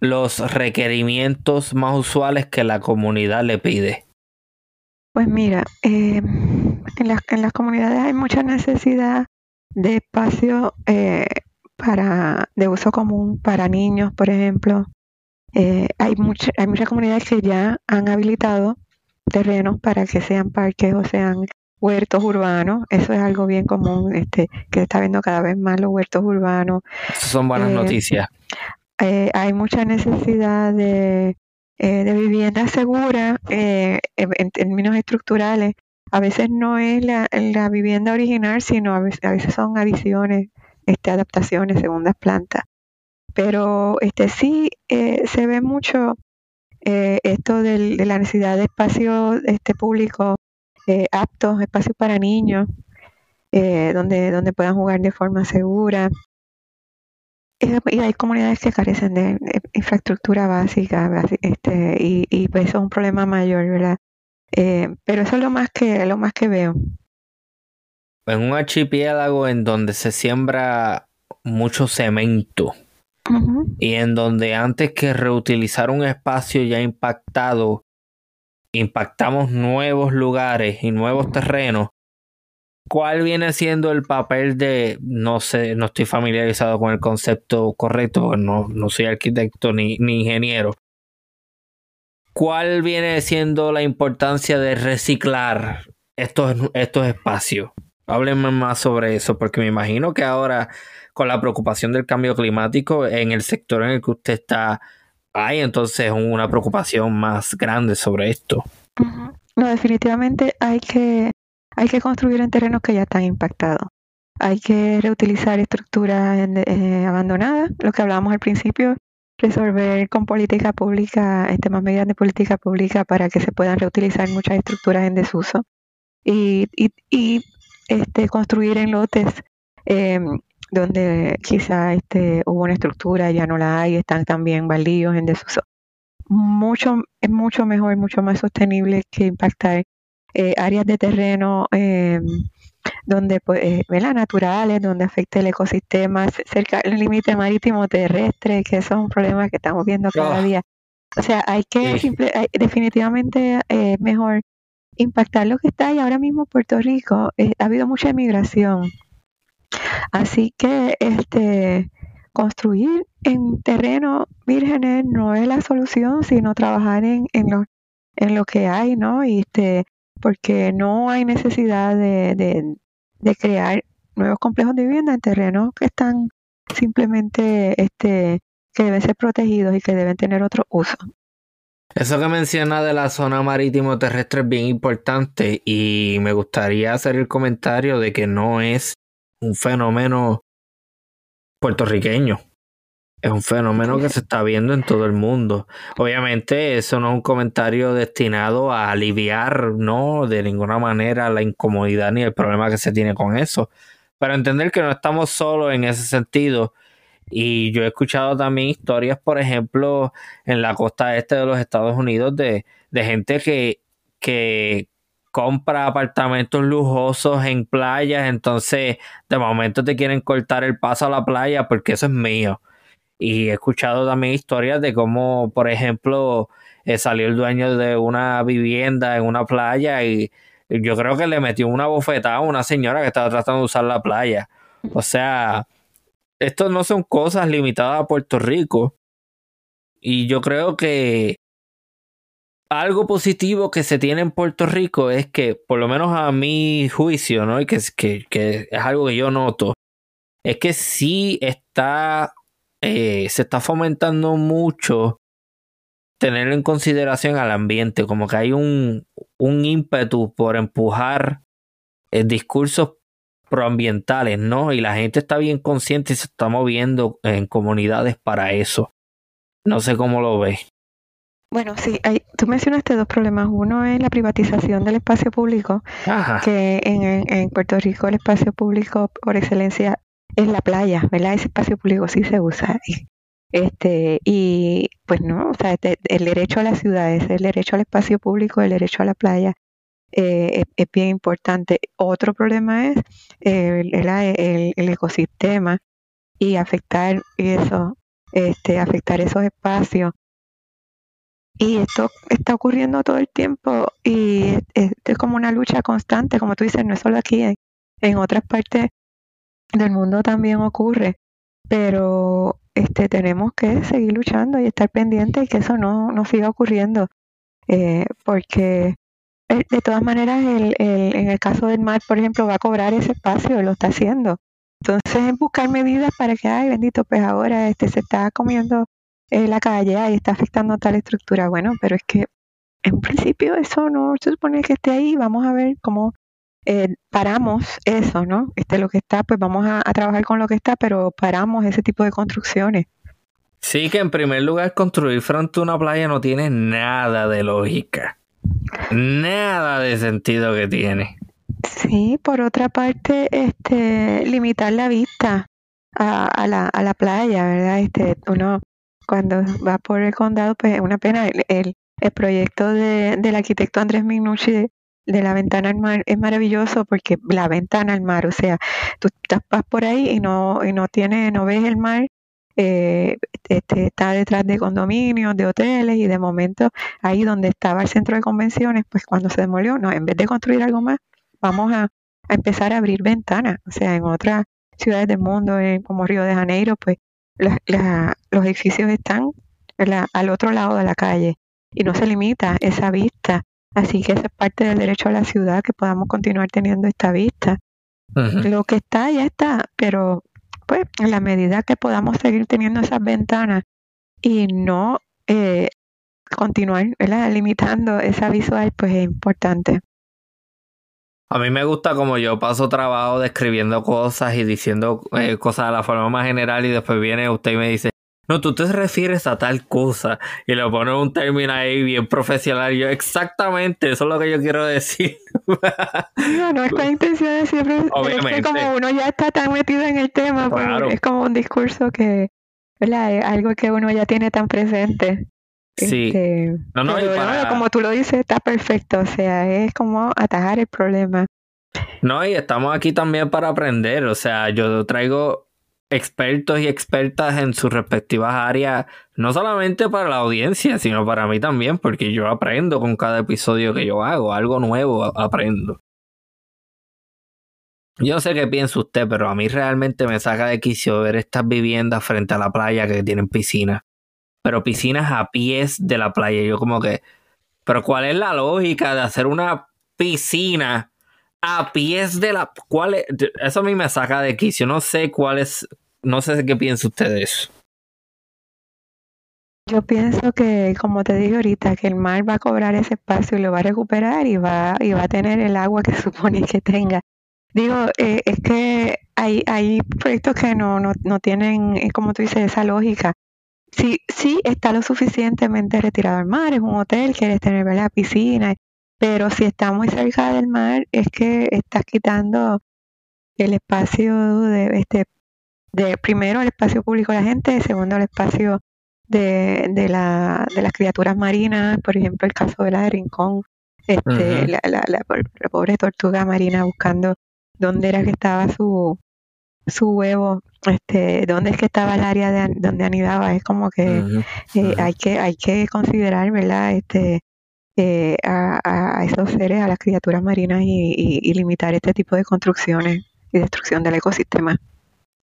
los requerimientos más usuales que la comunidad le pide? Pues mira, eh, en, las, en las comunidades hay mucha necesidad de espacio eh, para de uso común para niños, por ejemplo, eh, hay, mucha, hay muchas comunidades que ya han habilitado terrenos para que sean parques o sean huertos urbanos. Eso es algo bien común, este, que se está viendo cada vez más los huertos urbanos. son buenas eh, noticias. Eh, hay mucha necesidad de, de vivienda segura en, términos estructurales. A veces no es la, la vivienda original, sino a veces, a veces son adiciones, este, adaptaciones, segundas plantas. Pero este sí eh, se ve mucho eh, esto de la necesidad de espacios este, públicos eh, aptos, espacios para niños, donde, donde puedan jugar de forma segura. Y hay comunidades que carecen de, infraestructura básica este, y, y pues eso es un problema mayor, ¿verdad? Pero eso es lo más que lo más que veo. En un archipiélago en donde se siembra mucho cemento, y en donde antes que reutilizar un espacio ya impactado, impactamos nuevos lugares y nuevos terrenos, ¿cuál viene siendo el papel de, no sé, no estoy familiarizado con el concepto correcto, no, no soy arquitecto ni, ni ingeniero? ¿Cuál viene siendo la importancia de reciclar estos, estos espacios? Háblenme más sobre eso, porque me imagino que ahora con la preocupación del cambio climático en el sector en el que usted está, hay entonces una preocupación más grande sobre esto. No, definitivamente hay que, hay que construir en terrenos que ya están impactados. Hay que reutilizar estructuras eh, abandonadas, lo que hablábamos al principio, resolver con política pública, este, más medidas de política pública para que se puedan reutilizar muchas estructuras en desuso y, y, este, construir en lotes em, donde quizá este, hubo una estructura, ya no la hay, están también baldíos en desuso. Mucho, es mucho mejor, mucho más sostenible que impactar eh, áreas de terreno eh, donde pues, eh, naturales, donde afecte el ecosistema, cerca del límite marítimo terrestre, que eso es un problema que estamos viendo cada ah. día. O sea, hay que definitivamente eh, mejor impactar lo que está y ahora mismo Puerto Rico ha habido mucha emigración Así que este construir en terreno vírgenes no es la solución, sino trabajar en, en, lo, en lo que hay, ¿no? Y este, porque no hay necesidad de, de, crear nuevos complejos de vivienda en terrenos que están simplemente este, que deben ser protegidos y que deben tener otro uso. Eso que menciona de la zona marítimo terrestre es bien importante y me gustaría hacer el comentario de que no es un fenómeno puertorriqueño. Es un fenómeno que se está viendo en todo el mundo. Obviamente, eso no es un comentario destinado a aliviar, no, de ninguna manera la incomodidad ni el problema que se tiene con eso. Pero entender que no estamos solos en ese sentido. Y yo he escuchado también historias, por ejemplo, en la costa este de los Estados Unidos, de, de gente que, que compra apartamentos lujosos en playas, entonces de momento te quieren cortar el paso a la playa porque eso es mío. Y he escuchado también historias de cómo, por ejemplo, eh, salió el dueño de una vivienda en una playa y yo creo que le metió una bofetada a una señora que estaba tratando de usar la playa. O sea, esto no son cosas limitadas a Puerto Rico. Y yo creo que algo positivo que se tiene en Puerto Rico es que, por lo menos a mi juicio, ¿no? Y que, que, que es algo que yo noto, es que sí está, eh, se está fomentando mucho tener en consideración al ambiente, como que hay un, un ímpetu por empujar eh, discursos proambientales, ¿no? Y la gente está bien consciente y se está moviendo en comunidades para eso. No sé cómo lo ves. Bueno, sí, hay, tú mencionaste dos problemas. Uno es la privatización del espacio público, que en, en, Puerto Rico el espacio público por excelencia es la playa, ¿verdad? Ese espacio público sí se usa. Este, y pues no, o sea, el derecho a las ciudades, el derecho al espacio público, el derecho a la playa eh, es, bien importante. Otro problema es el ecosistema y afectar eso, este, afectar esos espacios y esto está ocurriendo todo el tiempo y es, como una lucha constante, como tú dices, no es solo aquí, en, otras partes del mundo también ocurre, pero este tenemos que seguir luchando y estar pendientes y que eso no, no siga ocurriendo, eh, porque eh, de todas maneras el, el, en el caso del mar, por ejemplo, va a cobrar ese espacio y lo está haciendo. Entonces, buscar medidas para que, ay, bendito, pues ahora este se está comiendo eh, la calle, ahí está afectando tal estructura. Bueno, pero es que en principio eso no se supone que esté ahí. Vamos a ver cómo eh, paramos eso, ¿no? Este lo que está, pues vamos a, trabajar con lo que está, pero paramos ese tipo de construcciones. Sí, que en primer lugar construir frente a una playa no tiene nada de lógica. Nada de sentido que tiene. Sí, por otra parte, este, limitar la vista a, a, la, a la playa, ¿verdad? Este, uno cuando va por el condado, pues es una pena. El, el, proyecto de, del arquitecto Andrés Minucci de, la ventana al mar es maravilloso porque la ventana al mar, o sea, tú estás por ahí y no, y no tienes, no ves el mar eh, este, está detrás de condominios, de hoteles y de momento ahí donde estaba el centro de convenciones, pues cuando se demolió, no, en vez de construir algo más, vamos a, empezar a abrir ventanas. O sea, en otras ciudades del mundo, como Río de Janeiro, pues los edificios están al otro lado de la calle y no se limita esa vista. Así que esa es parte del derecho a la ciudad, que podamos continuar teniendo esta vista. Lo que está ya está, pero pues en la medida que podamos seguir teniendo esas ventanas y no eh, continuar limitando esa visual, pues es importante. A mí me gusta como yo paso trabajo describiendo cosas y diciendo eh, cosas de la forma más general y después viene usted y me dice, no, tú te refieres a tal cosa y le pones un término ahí bien profesional. Y yo, exactamente, eso es lo que yo quiero decir. no, no es con intención de siempre. Es que como uno ya está tan metido en el tema, pues es como un discurso que, ¿verdad? Es algo que uno ya tiene tan presente. Sí. Este, no, no, como tú lo dices, está perfecto. O sea, es como atajar el problema. No, y estamos aquí también para aprender. O sea, yo traigo expertos y expertas en sus respectivas áreas, no solamente para la audiencia, sino para mí también, porque yo aprendo con cada episodio que yo hago, algo nuevo aprendo. Yo sé qué piensa usted, pero a mí realmente me saca de quicio ver estas viviendas frente a la playa que tienen piscinas. Pero piscinas a pies de la playa. Yo como que, pero ¿cuál es la lógica de hacer una piscina a pies de la... ¿Cuál es? Eso a mí me saca de quicio. No sé cuál es, no sé qué piensa usted de eso. Yo pienso que, como te dije ahorita, que el mar va a cobrar ese espacio y lo va a recuperar y va, y va a tener el agua que supone que tenga. Digo, eh, es que hay, hay proyectos que no, no, no tienen, eh, como tú dices, esa lógica. Sí está lo suficientemente retirado al mar, es un hotel, quieres tener la piscina, pero si está muy cerca del mar, es que estás quitando el espacio de este de primero el espacio público de la gente, segundo el espacio de, de, la, de las criaturas marinas, por ejemplo el caso de la de Rincón, este, la, la, la, pobre tortuga marina buscando dónde era que estaba su, su huevo, este, dónde es que estaba el área de, donde anidaba, es como que eh, hay que hay que considerar, ¿verdad? Este, eh, a, a, esos seres, a las criaturas marinas y, y limitar este tipo de construcciones y destrucción del ecosistema.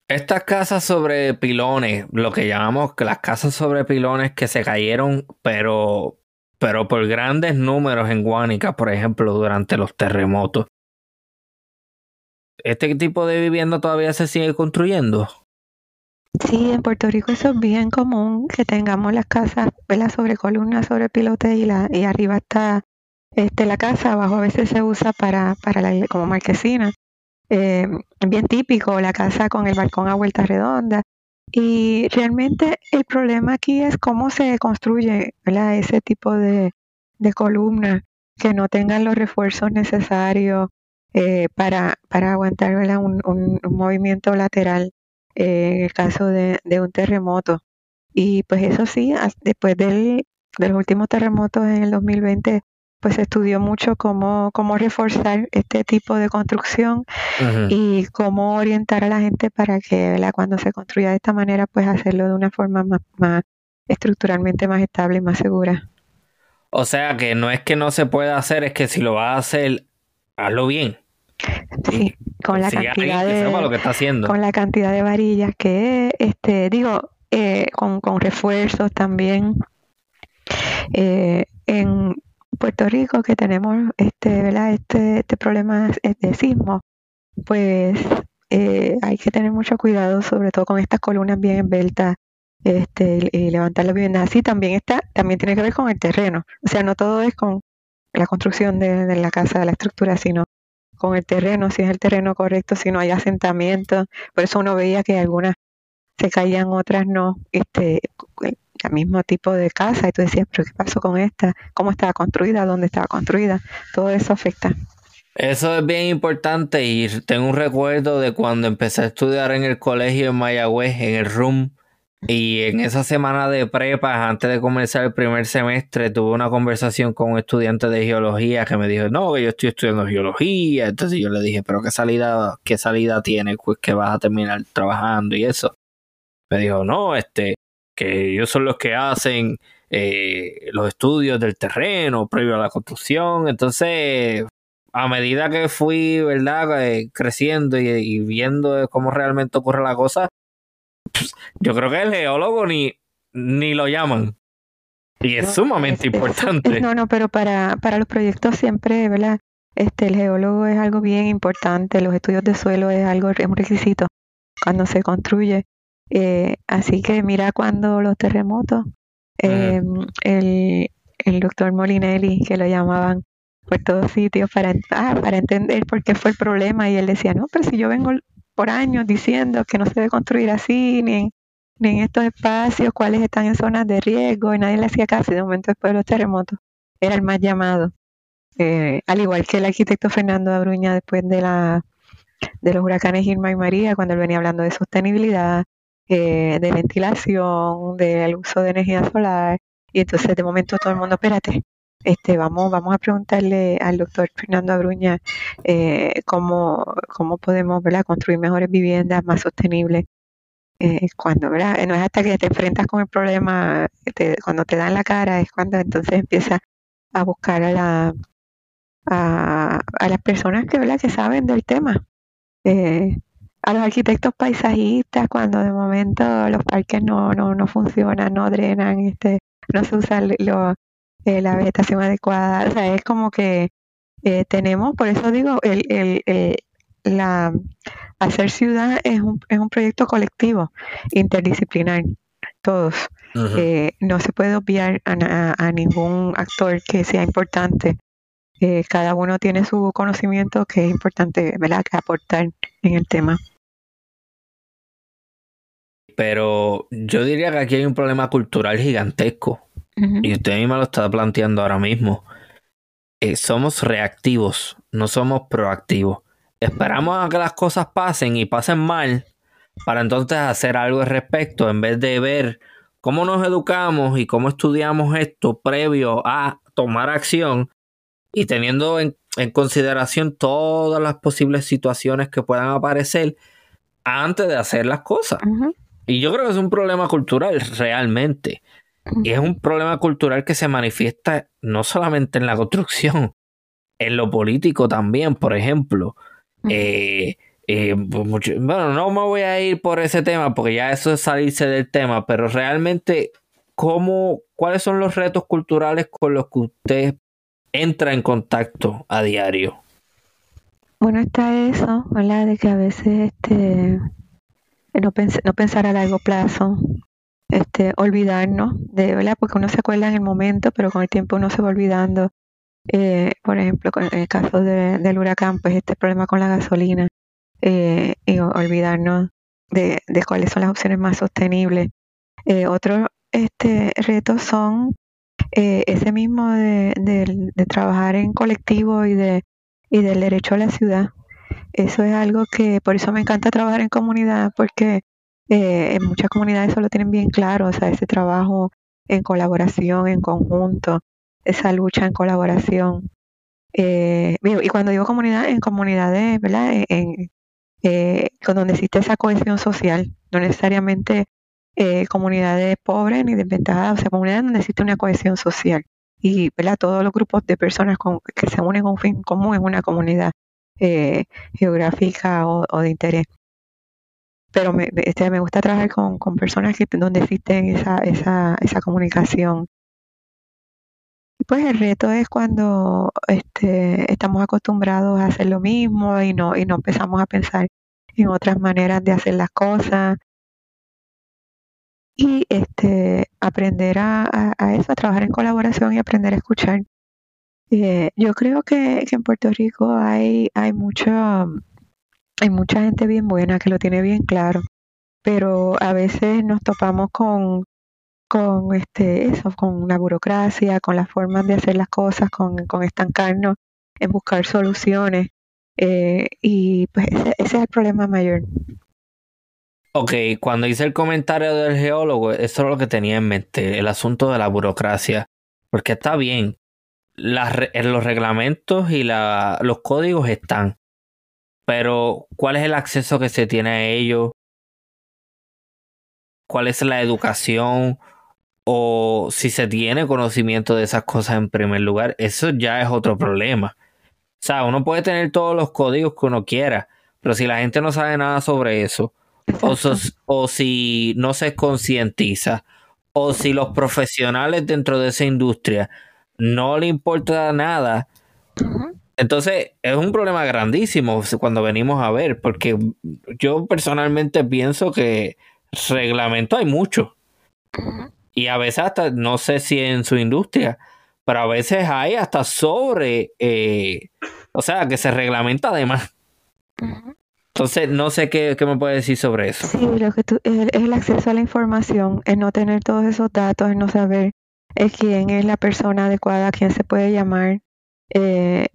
Estas casas sobre pilones, lo que llamamos las casas sobre pilones que se cayeron, pero, pero por grandes números en Guánica, por ejemplo, durante los terremotos. ¿Este tipo de vivienda todavía se sigue construyendo? Sí, en Puerto Rico eso es bien común que tengamos las casas sobre columnas, sobre pilotes y, la, y arriba está este, la casa, abajo a veces se usa para, para la, como marquesina eh, bien típico, la casa con el balcón a vuelta redonda. Y realmente el problema aquí es cómo se construye ese tipo de, de columnas que no tengan los refuerzos necesarios eh, para, para aguantar un, un, movimiento lateral eh, en el caso de, de, un terremoto. Y pues eso sí, después del, de los últimos terremotos en el 2020 pues estudió mucho cómo, cómo reforzar este tipo de construcción y cómo orientar a la gente para que cuando se construya de esta manera, pues hacerlo de una forma más, más estructuralmente más estable y más segura. O sea que no es que no se pueda hacer, es que si lo vas a hacer, hazlo bien. Sí, con la cantidad de lo que está haciendo. con la cantidad de varillas que este digo eh, con, con refuerzos también eh, en Puerto Rico que tenemos este, ¿verdad? este, este problema de sismo, pues eh, hay que tener mucho cuidado, sobre todo con estas columnas bien esbeltas, este, y levantar la vivienda así también está, también tiene que ver con el terreno. O sea, no todo es con la construcción de, de la casa, de la estructura, sino con el terreno, si es el terreno correcto, si no hay asentamiento. Por eso uno veía que algunas se caían, otras no. Este, el mismo tipo de casa y tú decías, pero ¿qué pasó con esta? ¿Cómo estaba construida? ¿Dónde estaba construida? Todo eso afecta. Eso es bien importante y tengo un recuerdo de cuando empecé a estudiar en el colegio en Mayagüez, en el RUM, y en esa semana de prepa, antes de comenzar el primer semestre, tuve una conversación con un estudiante de geología que me dijo, no, que yo estoy estudiando geología. Entonces yo le dije, pero ¿qué salida, qué salida tiene? Pues que vas a terminar trabajando y eso. Me dijo, no, este, que ellos son los que hacen eh, los estudios del terreno previo a la construcción. Entonces, a medida que fui, ¿verdad? Eh, creciendo y, viendo cómo realmente ocurre la cosa, pues, yo creo que el geólogo ni, ni lo llaman. Y es sumamente importante. no, no, pero para, para los proyectos siempre, ¿verdad? Este, el geólogo es algo bien importante, los estudios de suelo es algo, es un requisito cuando se construye. Eh, así que mira cuando los terremotos, eh, el, el doctor Molinelli, que lo llamaban por todos sitios para, ah, para entender por qué fue el problema, y él decía, no, pero si yo vengo por años diciendo que no se debe construir así, ni en, ni en estos espacios, cuáles están en zonas de riesgo, y nadie le hacía caso, y de momento después de los terremotos, era el más llamado. Eh, al igual que el arquitecto Fernando Abruña después de la de los huracanes Irma y María, cuando él venía hablando de sostenibilidad, eh, de ventilación, del uso de energía solar, y entonces de momento todo el mundo, espérate, este, vamos, vamos a preguntarle al doctor Fernando Abruña eh, cómo, cómo podemos ¿verdad? construir mejores viviendas más sostenibles. Eh, cuando, ¿verdad? No es hasta que te enfrentas con el problema, cuando te dan la cara, es cuando entonces empiezas a buscar a, la, a, a las personas que, ¿verdad? que saben del tema. Eh, a los arquitectos paisajistas cuando de momento los parques no, no, no funcionan, no drenan, este, no se usa lo, eh, la vegetación adecuada. O sea, es como que eh, tenemos, por eso digo, el, el, el, la, hacer ciudad es un, es un proyecto colectivo, interdisciplinar, todos. eh, no se puede obviar a, a, ningún actor que sea importante. Eh, cada uno tiene su conocimiento que es importante ¿verdad? aportar en el tema. Pero yo diría que aquí hay un problema cultural gigantesco. Y usted misma lo está planteando ahora mismo. Eh, somos reactivos, no somos proactivos. Esperamos a que las cosas pasen y pasen mal para entonces hacer algo al respecto en vez de ver cómo nos educamos y cómo estudiamos esto previo a tomar acción y teniendo en, consideración todas las posibles situaciones que puedan aparecer antes de hacer las cosas. Y yo creo que es un problema cultural realmente. Y es un problema cultural que se manifiesta no solamente en la construcción, en lo político también, por ejemplo. Eh, eh, pues bueno, no me voy a ir por ese tema porque ya eso es salirse del tema, pero realmente, ¿cómo, ¿cuáles son los retos culturales con los que usted entra en contacto a diario? Bueno, está eso, ¿verdad? De que a veces este, no, pensar a largo plazo, este, olvidarnos de, ¿verdad? Porque uno se acuerda en el momento, pero con el tiempo uno se va olvidando. Eh, por ejemplo, en el caso de, del huracán, pues este problema con la gasolina eh, y olvidarnos de, de, cuáles son las opciones más sostenibles. Eh, otros este, retos son eh, ese mismo de, de, de, trabajar en colectivo y, de, y del derecho a la ciudad. Eso es algo que, por eso me encanta trabajar en comunidad, porque eh, en muchas comunidades eso lo tienen bien claro, o sea, ese trabajo en colaboración, en conjunto, esa lucha en colaboración. Eh, y cuando digo comunidad, en comunidades, ¿verdad? En, eh, donde existe esa cohesión social, no necesariamente eh, comunidades pobres ni desventajadas, o sea, comunidades donde existe una cohesión social. Y ¿verdad? todos los grupos de personas que se unen con un fin común en una comunidad eh, geográfica o, de interés pero me, este, gusta trabajar con, personas que, donde existen esa, comunicación. Y pues el reto es cuando este, estamos acostumbrados a hacer lo mismo y no, empezamos a pensar en otras maneras de hacer las cosas. Y este, aprender a, eso, a trabajar en colaboración y aprender a escuchar. Eh, yo creo que, que, en Puerto Rico hay, hay mucho hay mucha gente bien buena que lo tiene bien claro, pero a veces nos topamos con, con este, eso, con la burocracia, con las formas de hacer las cosas, con, con estancarnos en buscar soluciones. Eh, y pues ese, ese, es el problema mayor. Ok, cuando hice el comentario del geólogo, eso es lo que tenía en mente, el asunto de la burocracia. Porque está bien, las, los reglamentos y la, los códigos están, pero ¿cuál es el acceso que se tiene a ellos? cuál es la educación o si se tiene conocimiento de esas cosas en primer lugar, eso ya es otro problema. O sea, uno puede tener todos los códigos que uno quiera, pero si la gente no sabe nada sobre eso, o, si no se concientiza, o si los profesionales dentro de esa industria no le importa nada, entonces es un problema grandísimo cuando venimos a ver, porque yo personalmente pienso que reglamento hay mucho. Y a veces hasta, no sé si en su industria, pero a veces hay hasta sobre, eh, o sea, que se reglamenta además. Entonces, no sé qué, me puede decir sobre eso. Sí, lo que tú, es, el acceso a la información, es no tener todos esos datos, es no saber quién es la persona adecuada, quién se puede llamar, eh,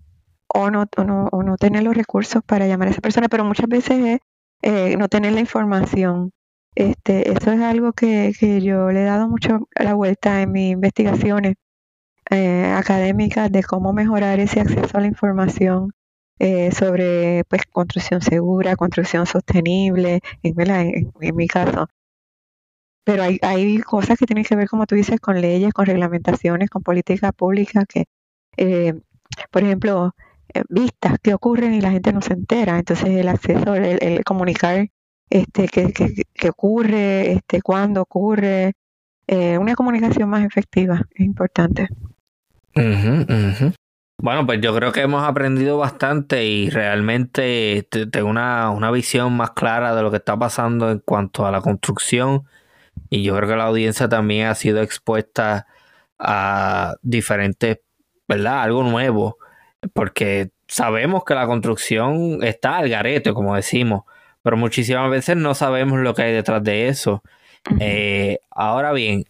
o, no, o, no, o no tener los recursos para llamar a esa persona, pero muchas veces es eh, no tener la información. Este, eso es algo que, que yo le he dado mucho la vuelta en mis investigaciones eh, académicas de cómo mejorar ese acceso a la información sobre pues construcción segura, construcción sostenible, en, en, mi caso. Pero hay, hay cosas que tienen que ver, como tú dices, con leyes, con reglamentaciones, con políticas públicas que, eh, por ejemplo, eh, vistas que ocurren y la gente no se entera. Entonces el acceso, el, comunicar este qué que, ocurre, este cuándo ocurre, una comunicación más efectiva es importante. Bueno, pues yo creo que hemos aprendido bastante y realmente tengo una, una visión más clara de lo que está pasando en cuanto a la construcción y yo creo que la audiencia también ha sido expuesta a diferentes, ¿verdad? Algo nuevo, porque sabemos que la construcción está al garete, como decimos, pero muchísimas veces no sabemos lo que hay detrás de eso. Eh, ahora bien,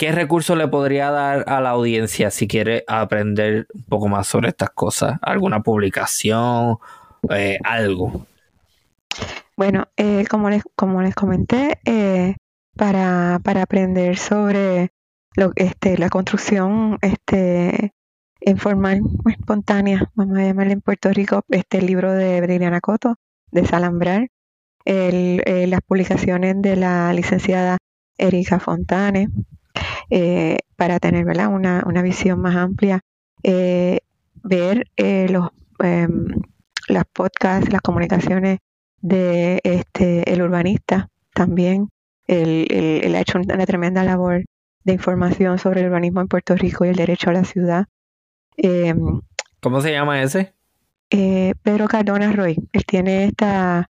¿Qué recurso le podría dar a la audiencia si quiere aprender un poco más sobre estas cosas? ¿Alguna publicación? Eh, ¿Algo? Bueno, eh, como, les, como les comenté, eh, para, para, aprender sobre lo, este, la construcción este, informal, espontánea, vamos a llamarle en Puerto Rico, este libro de Briliana Coto, de Salambrar, el, las publicaciones de la licenciada Erika Fontane, eh, para tener Una, una visión más amplia, eh, ver eh, los em, las podcasts, las comunicaciones de este el urbanista también. Él, ha hecho una tremenda labor de información sobre el urbanismo en Puerto Rico y el derecho a la ciudad. Em, ¿Cómo se llama ese? Pedro Cardona Roy. Él tiene esta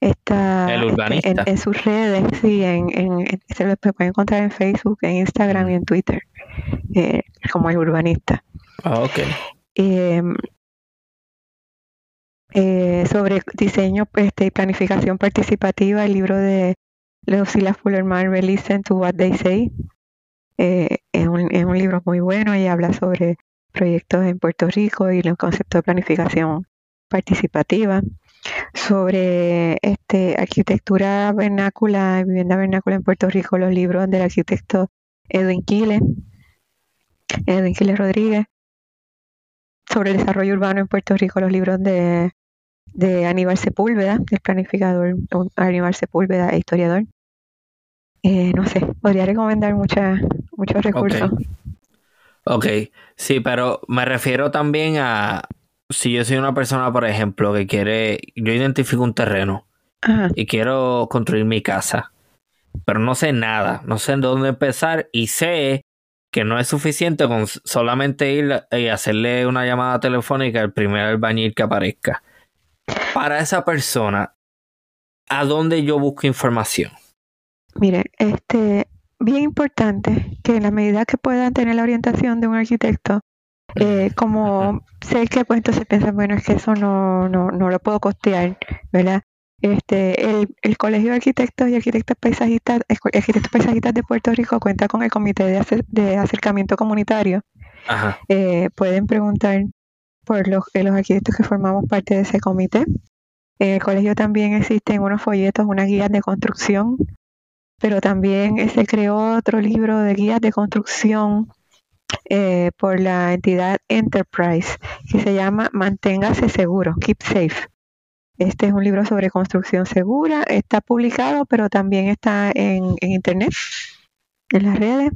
Está este, en, sus redes, sí, en, en, se lo puede encontrar en Facebook, en Instagram y en Twitter, eh, como el urbanista. Ah, ok. Em, eh, sobre diseño este, y planificación participativa, el libro de Lucila Fuller Marvel, Listen to What They Say. Eh, es, un, libro muy bueno y habla sobre proyectos en Puerto Rico y los conceptos de planificación participativa sobre este, arquitectura vernácula, vivienda vernácula en Puerto Rico, los libros del arquitecto Edwin Quiles, Edwin Quiles Rodríguez, sobre el desarrollo urbano en Puerto Rico, los libros de, de Aníbal Sepúlveda, el planificador Aníbal Sepúlveda e historiador. Eh, no sé, podría recomendar muchas, muchos recursos. ok, sí, pero me refiero también a, si yo soy una persona, por ejemplo, que quiere, yo identifico un terreno y quiero construir mi casa, pero no sé nada, no sé en dónde empezar y sé que no es suficiente con solamente ir y hacerle una llamada telefónica al primer albañil que aparezca. Para esa persona, ¿a dónde yo busco información? Mire, este, bien importante que en la medida que puedan tener la orientación de un arquitecto, eh, como sé que pues entonces piensan, bueno, es que eso no, no, no lo puedo costear, ¿verdad? Este, el, el Colegio de Arquitectos y Arquitectos Paisajistas, Arquitectos Paisajistas de Puerto Rico cuenta con el Comité de, de Acercamiento Comunitario. Eh, pueden preguntar por los, eh, los arquitectos que formamos parte de ese comité. En el colegio también existen unos folletos, unas guías de construcción, pero también se creó otro libro de guías de construcción eh, por la entidad Enterprise que se llama Manténgase Seguro, Keep Safe. Este es un libro sobre construcción segura. Está publicado, pero también está en, en internet, en las redes.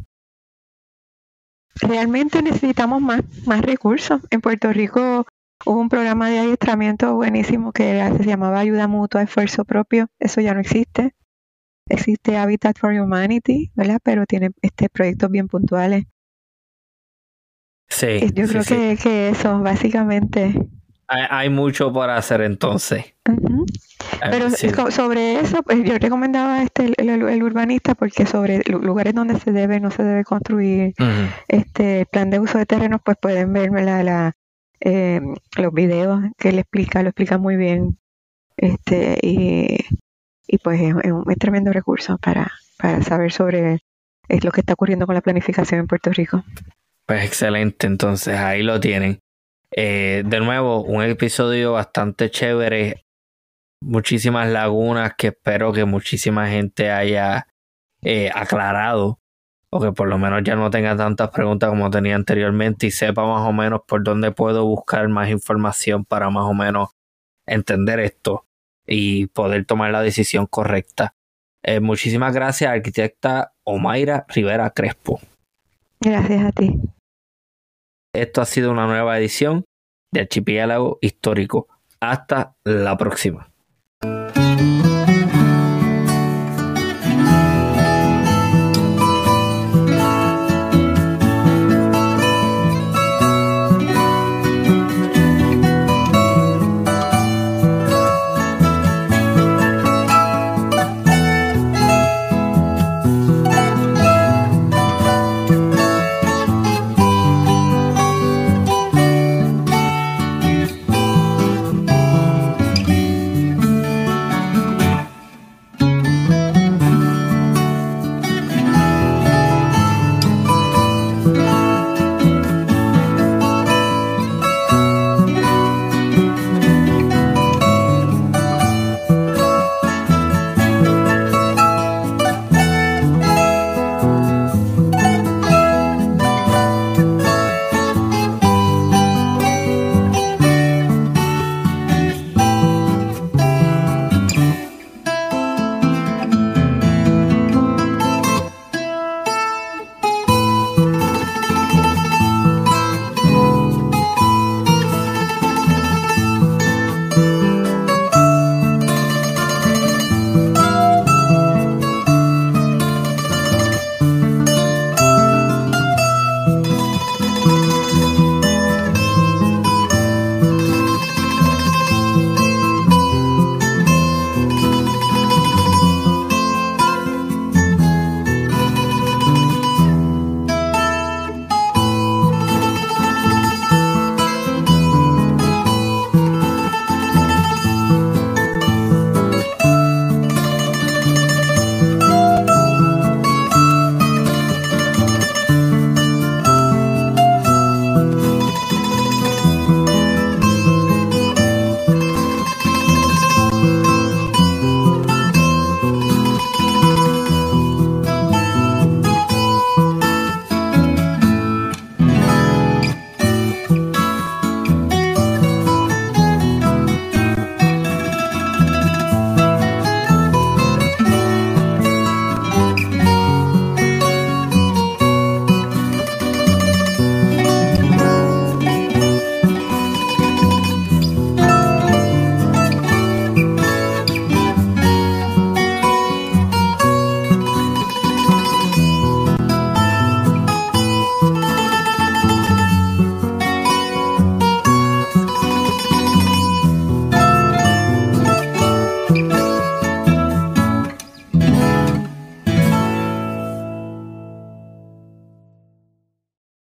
Realmente necesitamos más, más recursos. En Puerto Rico hubo un programa de adiestramiento buenísimo que se llamaba Ayuda Mutua, Esfuerzo Propio. Eso ya no existe. Existe Habitat for Humanity, ¿verdad? Pero tiene este proyectos bien puntuales. Sí. Yo creo Que, que eso, básicamente. Hay, mucho por hacer entonces. Pero sobre eso, pues yo recomendaba este el, urbanista porque sobre lugares donde se debe no se debe construir este plan de uso de terrenos, pues pueden ver la, la eh, los videos que le explica, lo explica muy bien. Este y, y pues es, un, tremendo recurso para, para saber sobre es lo que está ocurriendo con la planificación en Puerto Rico. Pues excelente, entonces ahí lo tienen. Eh, de nuevo, un episodio bastante chévere, muchísimas lagunas que espero que muchísima gente haya eh, aclarado o que por lo menos ya no tenga tantas preguntas como tenía anteriormente y sepa más o menos por dónde puedo buscar más información para más o menos entender esto y poder tomar la decisión correcta. Eh, muchísimas gracias, arquitecta Omaira Rivera Crespo. Gracias a ti. Esto ha sido una nueva edición de Archipiélago Histórico. Hasta la próxima.